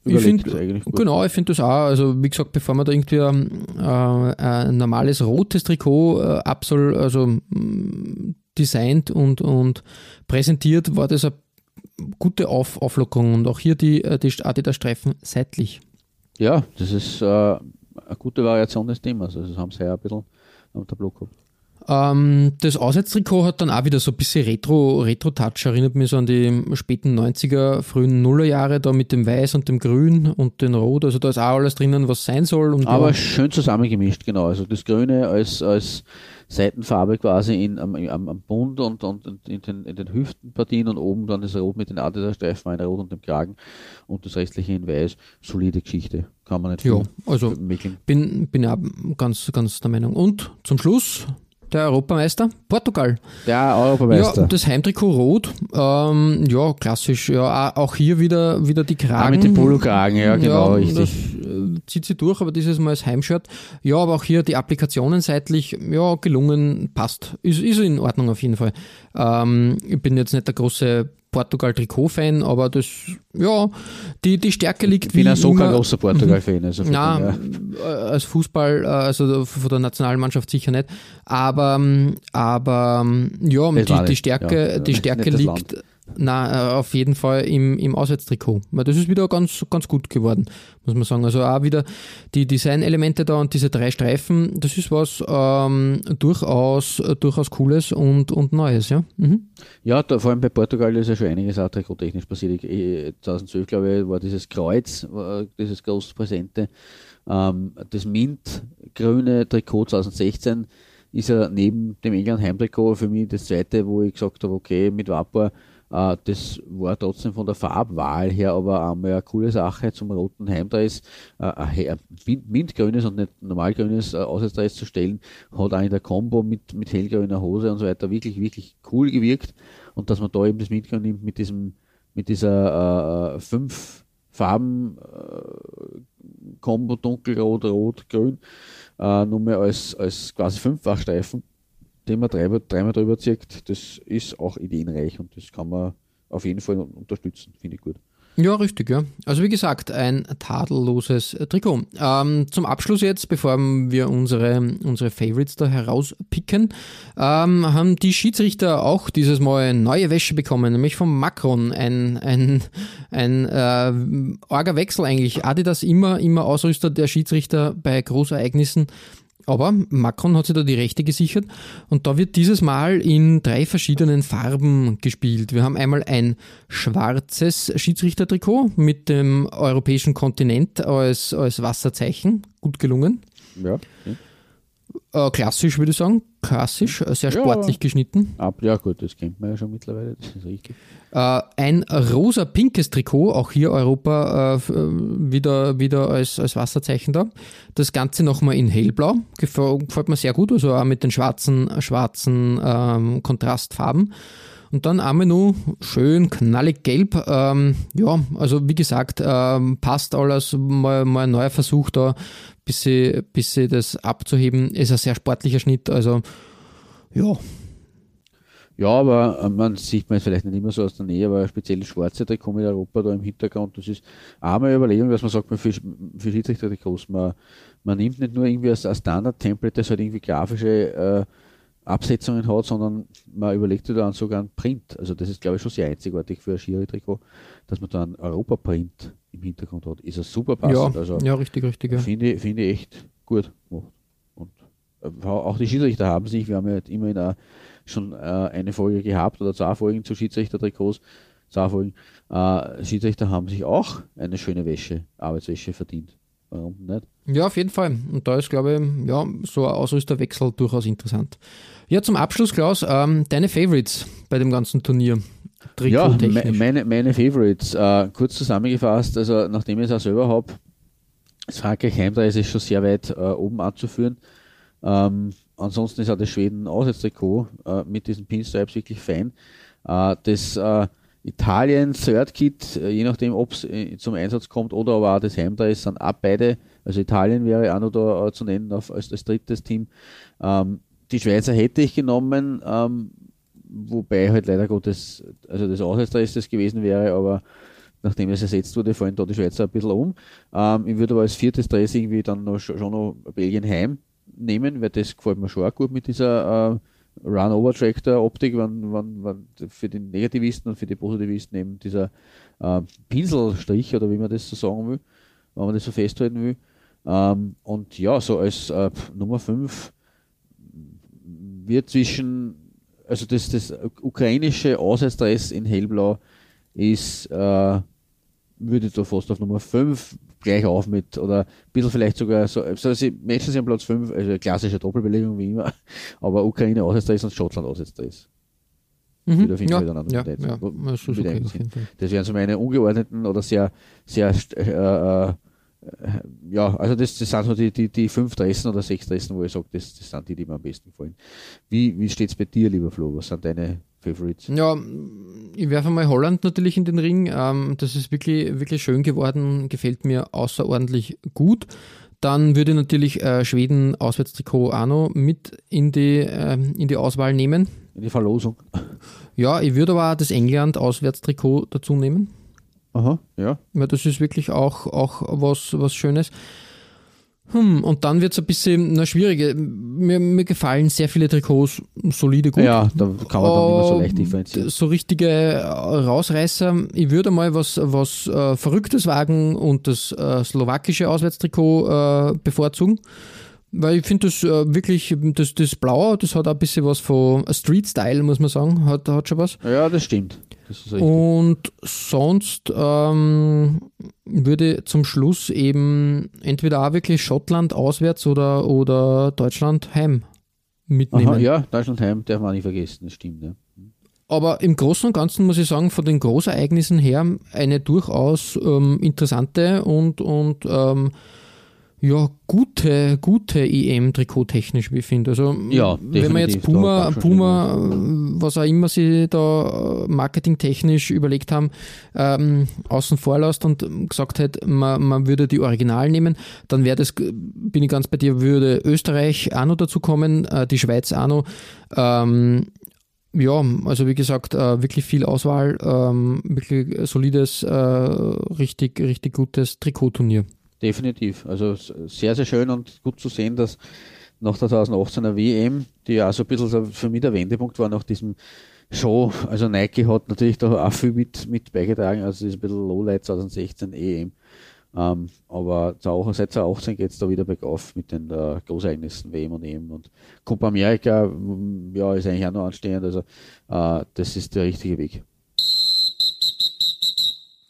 ich finde, genau, ich finde das auch. Also wie gesagt, bevor man da irgendwie äh, ein normales rotes Trikot äh, absol, also mm, designt und, und präsentiert, war das eine gute Auf Auflockerung und auch hier die, äh, die Adidas-Streifen seitlich. Ja, das ist äh, eine gute Variation des Themas. Also das haben sie ja ein bisschen unter Block gehabt. Ähm, das Auswärtstrikot hat dann auch wieder so ein bisschen Retro-Touch, Retro erinnert mich so an die späten 90er, frühen Nullerjahre, da mit dem Weiß und dem Grün und dem Rot. Also da ist auch alles drinnen, was sein soll. Aber ja. schön zusammengemischt, genau. Also das Grüne als, als Seitenfarbe quasi in, am, am, am Bund und, und in, den, in den Hüftenpartien und oben dann das Rot mit den Adidas-Streifen, ein Rot und dem Kragen und das restliche in Weiß. Solide Geschichte. Kann man nicht Ja, also bin, bin auch ganz, ganz der Meinung. Und zum Schluss der Europameister, Portugal. Der Europameister. Ja, das Heimtrikot rot, ähm, ja, klassisch, ja, auch hier wieder, wieder die Kragen. Ah, mit dem Polo-Kragen, ja, genau, ja, richtig. Das äh, zieht sie durch, aber dieses Mal als Heimshirt. Ja, aber auch hier die Applikationen seitlich, ja, gelungen, passt. Ist, ist in Ordnung auf jeden Fall. Ähm, ich bin jetzt nicht der große Portugal-Trikot-Fan, aber das, ja, die, die Stärke liegt ich bin wie ein so kein großer Portugal-Fan. Also Na, äh, als Fußball, äh, also von der Nationalmannschaft sicher nicht, aber, aber ja, die, die Stärke, ja, die Stärke liegt na, äh, auf jeden Fall im, im Auswärtstrikot. Das ist wieder ganz, ganz gut geworden, muss man sagen. Also auch wieder die Designelemente da und diese drei Streifen, das ist was ähm, durchaus, durchaus Cooles und, und Neues, ja. Mhm. Ja, da, vor allem bei Portugal ist ja schon einiges auch trikottechnisch passiert. Ich, 2012, glaube ich, war dieses Kreuz, war dieses groß präsente. Ähm, das Mint-grüne Trikot 2016 ist ja neben dem England-Heimtrikot für mich das zweite, wo ich gesagt habe, okay, mit Vapor das war trotzdem von der Farbwahl her aber einmal eine coole Sache zum roten Heim. Da ist äh, ein mintgrünes und nicht normalgrünes äh, Auswärtsdress zu stellen, hat auch in der Combo mit, mit hellgrüner Hose und so weiter wirklich, wirklich cool gewirkt. Und dass man da eben das Mintgrün nimmt mit diesem, mit dieser äh, fünf Farben äh, Combo dunkelrot, rot, grün, äh, nur mehr als, als quasi Fünffachstreifen den man dreimal, dreimal drüber zieht, das ist auch ideenreich und das kann man auf jeden Fall unterstützen, finde ich gut. Ja, richtig, ja. Also wie gesagt, ein tadelloses Trikot. Ähm, zum Abschluss jetzt, bevor wir unsere, unsere Favorites da herauspicken, ähm, haben die Schiedsrichter auch dieses Mal neue Wäsche bekommen, nämlich von Macron. Ein, ein, ein äh, arger Wechsel eigentlich. Adidas immer, immer Ausrüster der Schiedsrichter bei Großereignissen aber Macron hat sich da die Rechte gesichert und da wird dieses Mal in drei verschiedenen Farben gespielt. Wir haben einmal ein schwarzes Schiedsrichtertrikot mit dem europäischen Kontinent als, als Wasserzeichen. Gut gelungen. Ja. Äh, klassisch würde ich sagen, klassisch, äh, sehr Ja. sportlich geschnitten. Ab, ja gut, das kennt man ja schon mittlerweile, das ist richtig. Äh, ein rosa-pinkes Trikot, auch hier Europa äh, äh, wieder, wieder als, als Wasserzeichen da. Das Ganze nochmal in hellblau, gefällt, gefällt mir sehr gut, also auch mit den schwarzen, schwarzen ähm, Kontrastfarben. Und dann einmal nur schön knallig gelb. Ähm, ja, also wie gesagt, ähm, passt alles. Mal, mal ein neuer Versuch da, bis sie, das abzuheben. Ist ein sehr sportlicher Schnitt. Also ja, Ja, aber äh, man sieht man vielleicht nicht immer so aus der Nähe, aber speziell schwarze Trikot mit Europa da im Hintergrund, das ist auch eine Überlegung, dass man sagt, man für, für Schiedsrichter-Trikots, man, man nimmt nicht nur irgendwie als, als Standard-Template, das halt irgendwie grafische äh, Absetzungen hat, sondern man überlegt sich dann sogar einen Print. Also das ist, glaube ich, schon sehr einzigartig für ein Schiri-Trikot, dass man da einen Europa-Print im Hintergrund hat. Ist das super ja, passend. also ja, richtig, richtig. Ja. finde, ich- finde ich echt gut gemacht. Und äh, auch die Schiedsrichter haben sich, wir haben ja immerhin auch schon äh, eine Folge gehabt oder zwei Folgen zu Schiedsrichter-Trikots, zwei Folgen. Äh, Schiedsrichter haben sich auch eine schöne Wäsche, Arbeitswäsche verdient. Warum nicht? Ja, auf jeden Fall. Und da ist, glaube ich, ja, so ein Ausrüsterwechsel durchaus interessant. Ja, zum Abschluss, Klaus, ähm, deine Favorites bei dem ganzen Turnier. Ja, meine, meine Favorites. Äh, kurz zusammengefasst, also nachdem ich es auch selber habe, das Frankreich Heimreise ist schon sehr weit äh, oben anzuführen. Ähm, ansonsten ist auch das Schweden Auswärtstrikot äh, mit diesen Pinstripes wirklich fein. Äh, das äh, Italien Third Kit, äh, je nachdem, ob es äh, zum Einsatz kommt oder aber auch das Heimdress, sind auch beide. Also Italien wäre auch noch da äh, zu nennen auf, als, als drittes Team. Ähm, die Schweizer hätte ich genommen, ähm, wobei halt leider Gottes, also das Auswärtsdress das gewesen wäre, aber nachdem es ersetzt wurde, fallen da die Schweizer ein bisschen um. Ähm, ich würde aber als viertes Dress irgendwie dann noch, schon noch Belgien heim nehmen, weil das gefällt mir schon auch gut mit dieser äh, Run-Over-Tractor-Optik, wenn, wenn, wenn für die Negativisten und für die Positivisten eben dieser äh, Pinselstrich oder wie man das so sagen will, wenn man das so festhalten will. Ähm, und ja, so als äh, Nummer 5 wird zwischen, also das, das ukrainische Auswärtsdress in hellblau ist, äh, würde ich da fast auf Nummer 5 gleich auf mit, oder ein bisschen vielleicht sogar so, also sie matchen sich am Platz 5, also klassische Doppelbelegung wie immer, aber Ukraine Auswärtsdress und Schottland Auswärtsdress. Mhm. Wieder Ja, ja, ja, das okay, sind. Das wären so meine ungeordneten oder sehr, sehr, äh, äh, ja, also das, das sind so die, die, die fünf Dressen oder sechs Dressen, wo ich sage, das, das sind die, die mir am besten gefallen. Wie, wie steht es bei dir, lieber Flo? Was sind deine Favorites? Ja, ich werfe mal Holland natürlich in den Ring. Ähm, das ist wirklich, wirklich schön geworden, gefällt mir außerordentlich gut. Dann würde ich natürlich äh, Schweden Auswärtstrikot auch noch mit in die, ähm, in die Auswahl nehmen. In die Verlosung. Ja, ich würde aber auch das England Auswärtstrikot dazu nehmen. Aha, ja. weil das ist wirklich auch, auch was, was Schönes. Hm, und dann wird es ein bisschen na, schwieriger. Mir, mir gefallen sehr viele Trikots solide gut. Ja, da kann man dann nicht mehr so leicht differenzieren. So richtige äh, Rausreißer. Ich würde mal was, was äh, Verrücktes wagen und das äh, slowakische Auswärtstrikot äh, bevorzugen. Weil ich finde das äh, wirklich, das, das Blaue, das hat auch ein bisschen was von Street-Style, muss man sagen. Hat, hat schon was. Ja, das stimmt. Und sonst ähm, würde zum Schluss eben entweder auch wirklich Schottland auswärts oder, oder Deutschland heim mitnehmen. Aha, ja, Deutschland heim darf man nicht vergessen, das stimmt. Ja. Aber im Großen und Ganzen muss ich sagen, von den Großereignissen her eine durchaus ähm, interessante und, und ähm, ja, gute, gute EM trikottechnisch, wie ich finde. Also, Ja, wenn man jetzt Puma, Puma, äh, was auch immer sie da äh, marketingtechnisch überlegt haben, ähm, außen vor lässt und gesagt hat, man, man würde die Original nehmen, dann wäre das, bin ich ganz bei dir, würde Österreich auch noch dazu kommen, äh, die Schweiz auch noch. Ähm, ja, also wie gesagt, äh, wirklich viel Auswahl, ähm, wirklich solides, äh, richtig, richtig gutes Trikotturnier. Definitiv. Also sehr, sehr schön und gut zu sehen, dass nach der 2018er WM, die ja so ein bisschen für mich der Wendepunkt war nach diesem Show, also Nike hat natürlich da auch viel mit, mit beigetragen, also das ist ein bisschen Lowlight 2016 EM. Ähm, aber auch, seit 2018 geht es da wieder bergauf mit den äh, Großereignissen WM und EM und Copa America, ja, ist eigentlich auch noch anstehend, also äh, das ist der richtige Weg.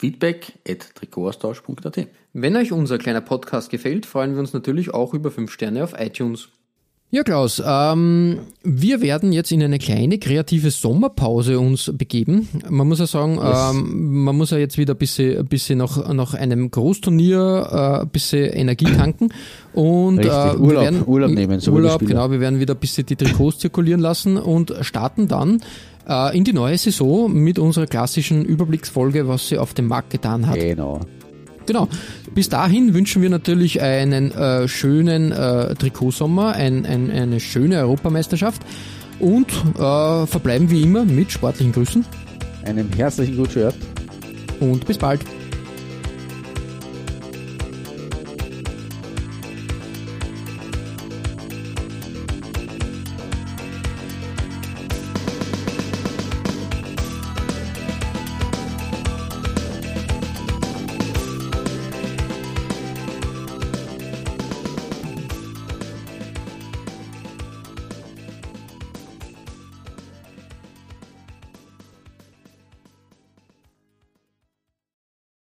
Feedback at Wenn euch unser kleiner Podcast gefällt, freuen wir uns natürlich auch über 5 Sterne auf iTunes. Ja, Klaus, ähm, wir werden jetzt in eine kleine kreative Sommerpause uns begeben. Man muss ja sagen, ähm, man muss ja jetzt wieder ein bisschen, ein bisschen nach, nach einem Großturnier äh, ein bisschen Energie tanken. Und Richtig, äh, wir Urlaub- werden, Urlaub nehmen, so Urlaub, genau, wir werden wieder ein bisschen die Trikots zirkulieren lassen und starten dann äh, in die neue Saison mit unserer klassischen Überblicksfolge, was sie auf dem Markt getan hat. Genau. Genau. Bis dahin wünschen wir natürlich einen äh, schönen äh, Trikotsommer, ein, ein, eine schöne Europameisterschaft und äh, verbleiben wie immer mit sportlichen Grüßen Einem herzlichen Guten Shirt. und bis bald.